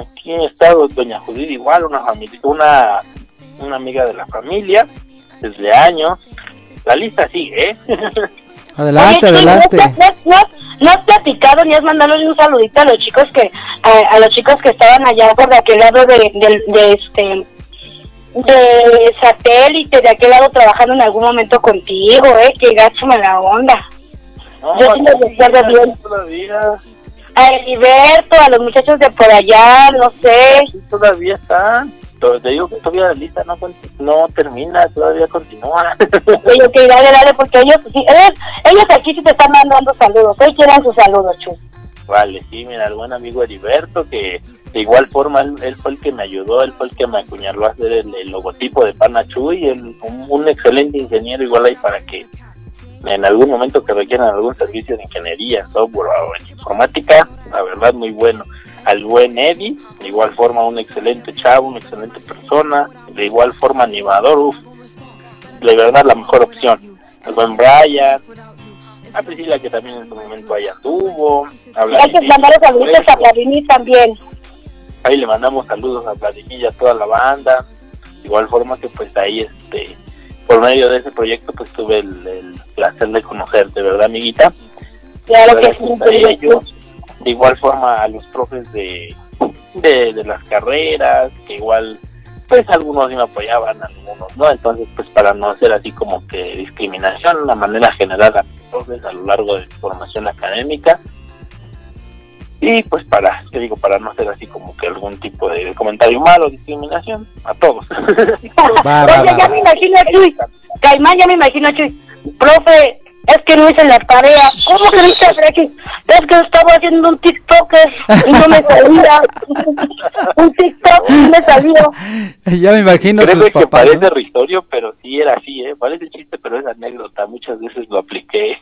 [SPEAKER 8] aquí en estado Doña Judith igual, una familia, una, una amiga de la familia, desde años. La lista sigue, ¿eh?
[SPEAKER 6] Adelante,
[SPEAKER 7] Oye,
[SPEAKER 6] adelante.
[SPEAKER 7] ¿no, no has- no has platicado ni has mandado un saludito a los chicos que a, a los chicos que estaban allá por de aquel lado de, de, de este de satélite de aquel lado trabajando en algún momento contigo, eh, que gacho mala onda.
[SPEAKER 8] No,
[SPEAKER 7] Yo sí los recuerdo bien. A Heriberto, a los muchachos de por allá, no sé.
[SPEAKER 8] todavía está. Te digo que todavía la lista no, no termina, todavía continúa.
[SPEAKER 7] Oye, que dale, dale, porque ellos, sí, ellos, ellos aquí sí te están mandando saludos. Hoy quieren sus saludos, Chu.
[SPEAKER 8] Vale, sí, mira, el buen amigo Heriberto, que de igual forma él, él fue el que me ayudó, él fue el que me acuñaló a hacer el, el logotipo de Panachu y él, un, un excelente ingeniero igual ahí para que en algún momento que requieran algún servicio de ingeniería, software o informática, la verdad muy bueno. Al buen Eddie, de igual forma un excelente chavo, una excelente persona, de igual forma animador, uf, de verdad la mejor opción. El buen Brian, a Priscila que también en su momento ahí anduvo,
[SPEAKER 7] Hay que mandar saluditos a Vladimir también.
[SPEAKER 8] ahí le mandamos saludos a Vladimir y a toda la banda. De igual forma que pues ahí este por medio de ese proyecto pues tuve el, el placer de conocerte, ¿verdad amiguita?
[SPEAKER 7] Claro que sí,
[SPEAKER 8] ellos. De igual forma a los profes de, de, de las carreras, que igual pues algunos sí me apoyaban, algunos no, entonces pues para no hacer así como que discriminación, de manera general a mis profes a lo largo de mi formación académica, y pues para, te digo, para no hacer así como que algún tipo de comentario malo, discriminación, a todos.
[SPEAKER 6] Va, va,
[SPEAKER 7] Oye,
[SPEAKER 6] va.
[SPEAKER 7] ya me imagino a Chuy. Caimán, ya me imagino a Chuy. Profe, es que no hice la tarea. ¿Cómo que no hice la tarea? Es que estaba haciendo un TikTok y no me salía. un TikTok y no me salió.
[SPEAKER 6] Ya me imagino
[SPEAKER 8] Creo
[SPEAKER 6] sus
[SPEAKER 8] que
[SPEAKER 6] papás.
[SPEAKER 8] parece
[SPEAKER 6] ¿no?
[SPEAKER 8] ritorio, pero sí era así, ¿eh? Parece chiste, pero es anécdota. Muchas veces lo apliqué.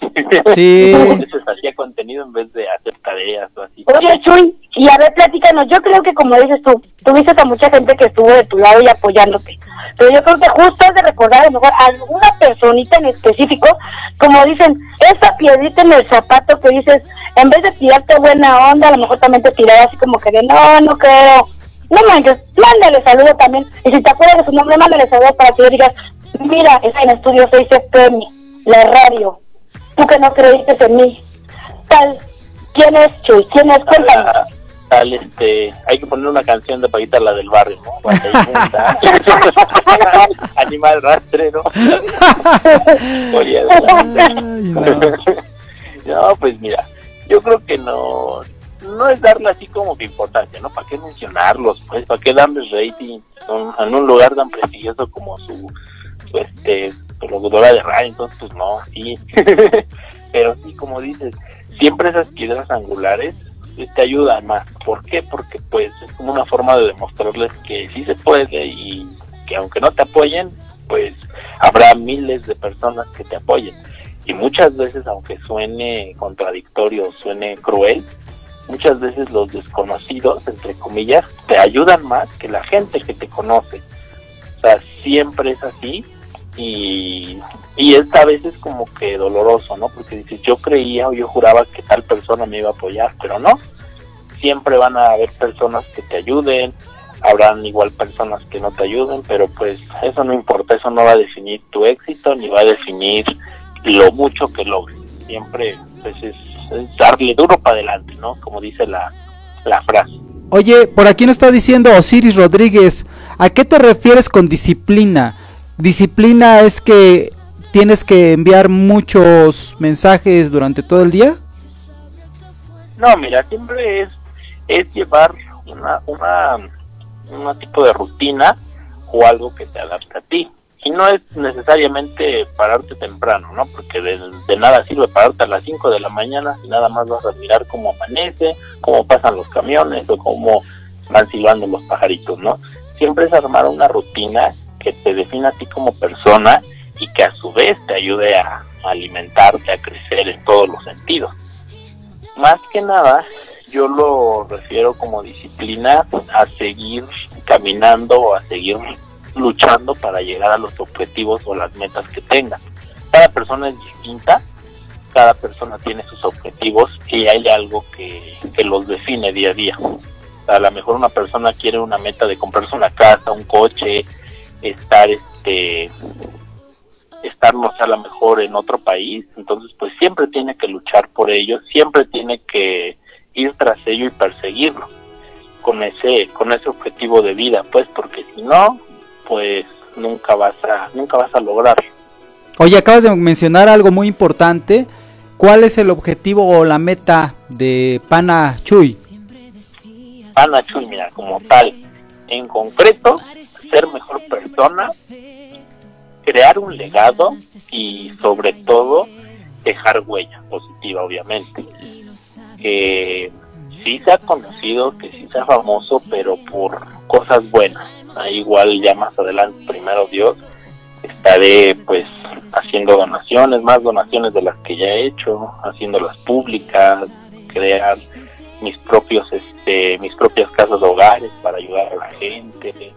[SPEAKER 6] Sí.
[SPEAKER 8] A veces hacía contenido en vez de hacer tareas o así.
[SPEAKER 7] Oye, Chuy, y a ver, platícanos. Yo creo que, como dices tú, tuviste a mucha gente que estuvo de tu lado y apoyándote. Pero yo creo que justo has de recordar a lo mejor a alguna personita en específico, como dicen, esa piedrita en el zapato que dices, en vez de tirarte buena onda, a lo mejor también te tiraba así como que de, no, no creo. No manches, mándale saludo también. Y si te acuerdas de su nombre, mándale saludos para que yo digas, mira, está en Estudio 6 FM, la radio. Tú que no creíste en mí. Tal. ¿Quién es Chuy? ¿Quién es? Cuéntanos.
[SPEAKER 8] Tal, este, hay que poner una canción de Paquita, la del barrio, ¿no? Cuando. Animal rastrero. No, pues mira, yo creo que no, no es darle así como que importancia, ¿no? ¿Para qué mencionarlos? Pues, ¿para qué darles rating en un lugar tan prestigioso como su, su este, su locutora de radio? Entonces, pues no, sí. Pero sí, como dices, siempre esas piedras angulares te ayudan más. ¿Por qué? Porque pues es como una forma de demostrarles que sí se puede y que aunque no te apoyen, pues habrá miles de personas que te apoyen. Y muchas veces, aunque suene contradictorio, suene cruel, muchas veces los desconocidos, entre comillas, te ayudan más que la gente que te conoce. O sea, siempre es así y, y esta vez es como que doloroso, ¿no? Porque dices, yo creía o yo juraba que tal persona me iba a apoyar, pero no. Siempre van a haber personas que te ayuden, habrán igual personas que no te ayuden, pero pues eso no importa, eso no va a definir tu éxito ni va a definir lo mucho que logres. Siempre pues es, es darle duro para adelante, ¿no? Como dice la, la frase.
[SPEAKER 6] Oye, por aquí nos está diciendo Osiris Rodríguez, ¿a qué te refieres con disciplina? Disciplina es que tienes que enviar muchos mensajes durante todo el día.
[SPEAKER 8] No, mira, siempre es, es llevar una, una, tipo de rutina o algo que te adapte a ti. Y no es necesariamente pararte temprano, ¿no? Porque de, de nada sirve pararte a las 5 de la mañana si nada más vas a mirar cómo amanece, cómo pasan los camiones o cómo van silbando los pajaritos, ¿no? Siempre es armar una rutina que te defina a ti como persona y que a su vez te ayude a, alimentarte, a crecer más que nada yo lo refiero como disciplina a seguir caminando o a seguir luchando para llegar a los objetivos o las metas que tenga. Cada persona es distinta, cada persona tiene sus objetivos y hay algo que, que los define día a día. A lo mejor una persona quiere una meta de comprarse una casa, un coche, estar este estar no sé, a lo mejor en otro país, entonces pues siempre tiene que luchar por ello, siempre tiene que ir tras ello y perseguirlo con ese con ese objetivo de vida, pues porque si no, pues nunca vas a nunca vas a lograrlo.
[SPEAKER 6] Oye, acabas de mencionar algo muy importante. ¿Cuál es el objetivo o la meta de Pana Chuy?
[SPEAKER 8] Ana Chuy, mira, como tal, en concreto, ser mejor persona, crear un legado y sobre todo dejar huella positiva, obviamente. Que sí se ha conocido, que sí sea famoso, pero por cosas buenas. Ahí igual ya más adelante, primero Dios, estaré pues haciendo donaciones, más donaciones de las que ya he hecho, haciéndolas públicas, crear mis propios este mis propias casas de hogares para ayudar a la gente,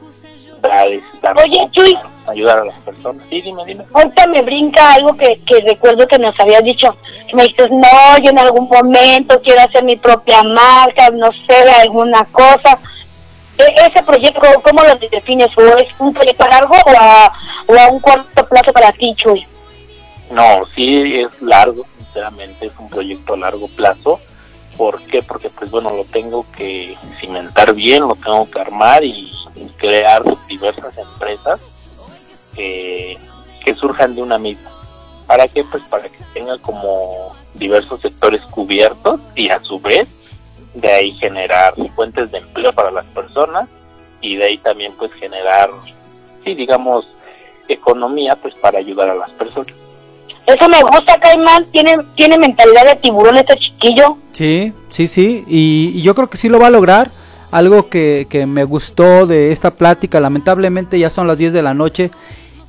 [SPEAKER 7] Oye, Chuy.
[SPEAKER 8] ayudar a las personas. Sí, dime, dime.
[SPEAKER 7] Ahorita me brinca algo que, que recuerdo que nos habías dicho. Me dices, no, yo en algún momento quiero hacer mi propia marca, no sé, alguna cosa. E- ese proyecto, ¿cómo lo defines? ¿O es un proyecto largo o a, o a un corto plazo para ti, Chuy?
[SPEAKER 8] No, sí es largo, sinceramente es un proyecto a largo plazo. ¿Por qué? Porque pues bueno, lo tengo que cimentar bien, lo tengo que armar y crear diversas empresas que, que surjan de una misma. ¿Para qué? Pues para que tenga como diversos sectores cubiertos y a su vez de ahí generar fuentes de empleo para las personas y de ahí también pues generar, sí, digamos, economía pues para ayudar a las personas.
[SPEAKER 7] Eso me gusta, Caimán. Tiene, tiene mentalidad de tiburón este chiquillo.
[SPEAKER 6] Sí, sí, sí. Y, y yo creo que sí lo va a lograr. Algo que, que me gustó de esta plática, lamentablemente ya son las 10 de la noche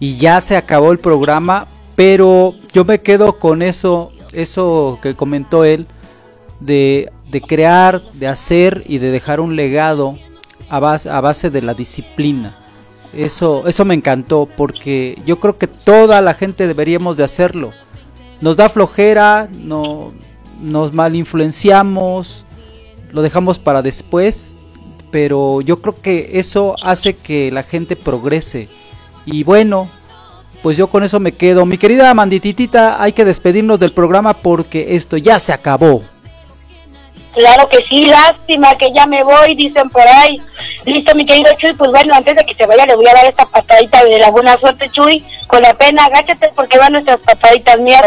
[SPEAKER 6] y ya se acabó el programa, pero yo me quedo con eso, eso que comentó él, de, de crear, de hacer y de dejar un legado a base, a base de la disciplina. Eso, eso me encantó porque yo creo que toda la gente deberíamos de hacerlo. Nos da flojera, no, nos mal influenciamos, lo dejamos para después, pero yo creo que eso hace que la gente progrese. Y bueno, pues yo con eso me quedo. Mi querida Mandititita, hay que despedirnos del programa porque esto ya se acabó.
[SPEAKER 7] Claro que sí, lástima que ya me voy, dicen por ahí. Listo, mi querido Chuy, pues bueno, antes de que se vaya le voy a dar esta patadita de la buena suerte, Chuy. Con la pena, agáchate porque van nuestras pataditas mías.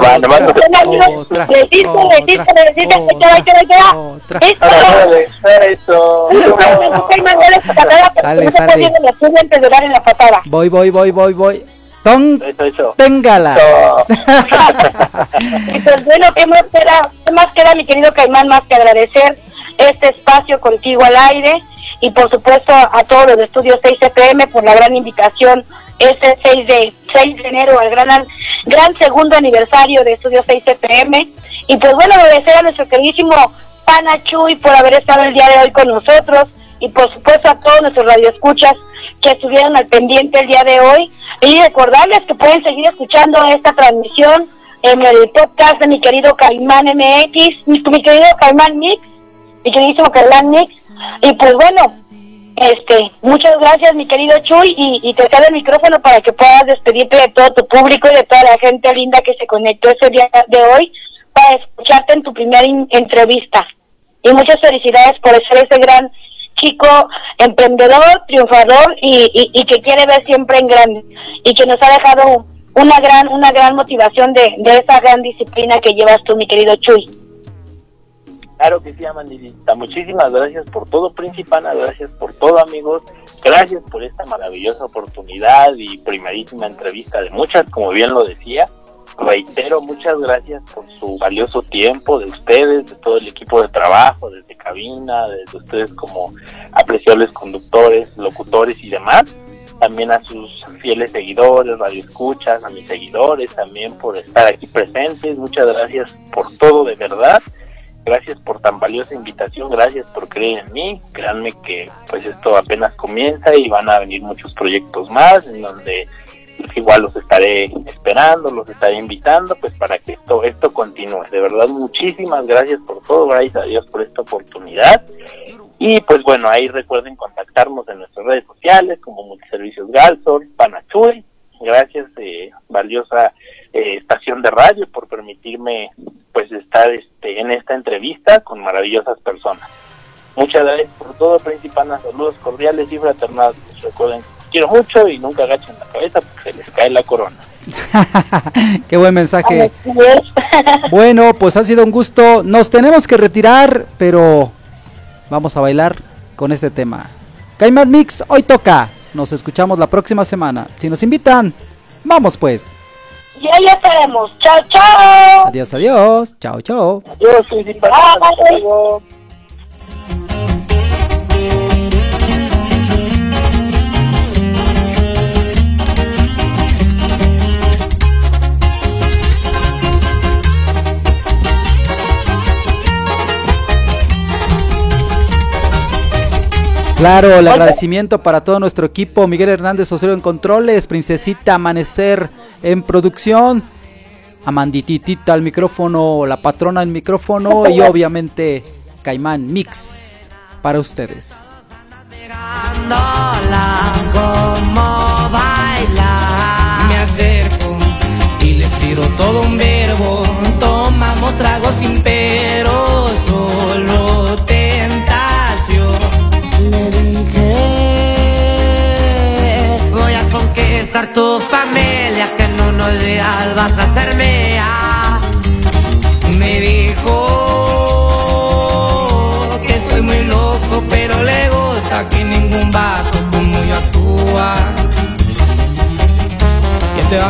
[SPEAKER 8] Mande, mande.
[SPEAKER 7] Ven, amigo, le diste, le diste, le diste, ahí te va, ahí te va, ahí te va. ¡Listo!
[SPEAKER 8] Eso.
[SPEAKER 7] Dale viendo la tuya antes de darle la patada.
[SPEAKER 6] Voy, voy, voy, voy, voy. Ton, téngala.
[SPEAKER 7] Y pues bueno, ¿qué más queda, qué más queda, mi querido Caimán, más que agradecer este espacio contigo al aire y por supuesto a todos los de Estudio 6 FM por la gran invitación este 6 de 6 de enero al gran gran segundo aniversario de Estudio 6 FM y pues bueno agradecer a nuestro queridísimo Pana Chuy por haber estado el día de hoy con nosotros y por supuesto a todos nuestros radioescuchas que estuvieron al pendiente el día de hoy. Y recordarles que pueden seguir escuchando esta transmisión en el podcast de mi querido Caimán MX, mi, mi querido Caimán Mix, mi queridísimo Caimán Mix y pues bueno, este, muchas gracias mi querido Chuy y, te cedo el micrófono para que puedas despedirte de todo tu público y de toda la gente linda que se conectó ese día de hoy para escucharte en tu primera entrevista. Y muchas felicidades por ser ese gran chico emprendedor, triunfador y, y, y que quiere ver siempre en grande y que nos ha dejado una gran una gran motivación de, de esa gran disciplina que llevas tú, mi querido Chuy.
[SPEAKER 8] Claro que sí, Amandita. Muchísimas gracias por todo, Principana. Gracias por todo, amigos. Gracias por esta maravillosa oportunidad y primerísima entrevista de muchas, como bien lo decía. Reitero, muchas gracias por su valioso tiempo de ustedes, de todo el equipo de trabajo, desde cabina, desde ustedes como apreciables conductores, locutores y demás. También a sus fieles seguidores, radioescuchas, a mis seguidores también por estar aquí presentes. Muchas gracias por todo, de verdad. Gracias por tan valiosa invitación, gracias por creer en mí, créanme que pues esto apenas comienza y van a venir muchos proyectos más en donde pues, igual los estaré esperando, los estaré invitando pues para que esto, esto continúe. De verdad, muchísimas gracias por todo, gracias a Dios por esta oportunidad. Y pues bueno, ahí recuerden contactarnos en nuestras redes sociales como Multiservicios Galsor, Panachuy. Gracias, eh, valiosa eh, estación de radio, por permitirme pues estar este, en esta entrevista con maravillosas personas. Muchas gracias por todo, Principana. Saludos cordiales y fraternales. Recuerden, los quiero mucho y nunca agachen la cabeza porque se les cae la corona.
[SPEAKER 6] Qué buen mensaje. Bueno, pues ha sido un gusto. Nos tenemos que retirar, pero vamos a bailar con este tema. Caimán Mix, hoy toca. Nos escuchamos la próxima semana. Si nos invitan, vamos pues.
[SPEAKER 7] Y ahí estaremos. Chao, chao.
[SPEAKER 6] Adiós, adiós. Chao, chao.
[SPEAKER 8] Adiós, Principana.
[SPEAKER 6] Claro, el agradecimiento para todo nuestro equipo. Miguel Hernández Osorio en controles, Princesita Amanecer en producción, Amandititita al micrófono, la patrona al micrófono y obviamente Caimán Mix para ustedes.
[SPEAKER 11] como baila. Me acerco y le tiro todo un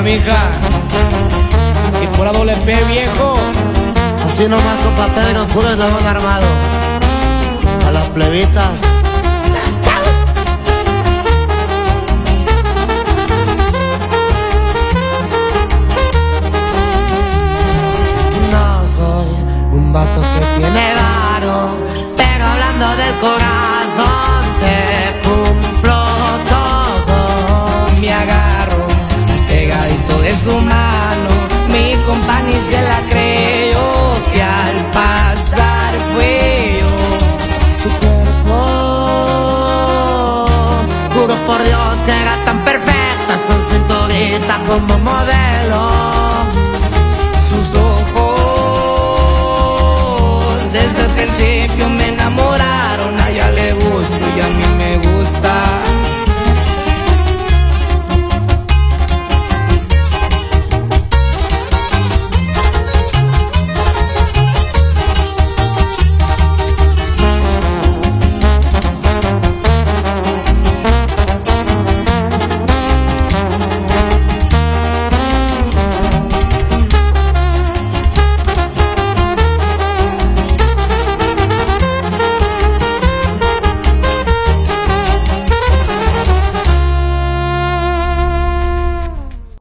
[SPEAKER 11] mija? Y por doble P, viejo. Así nomás con papel puros de buen armado. A las plebitas. No soy un vato que tiene varo, es humano, mi compañía se la creyó que al pasar fue yo. Su cuerpo, juro por Dios que era tan perfecta, son cinturita como modelo.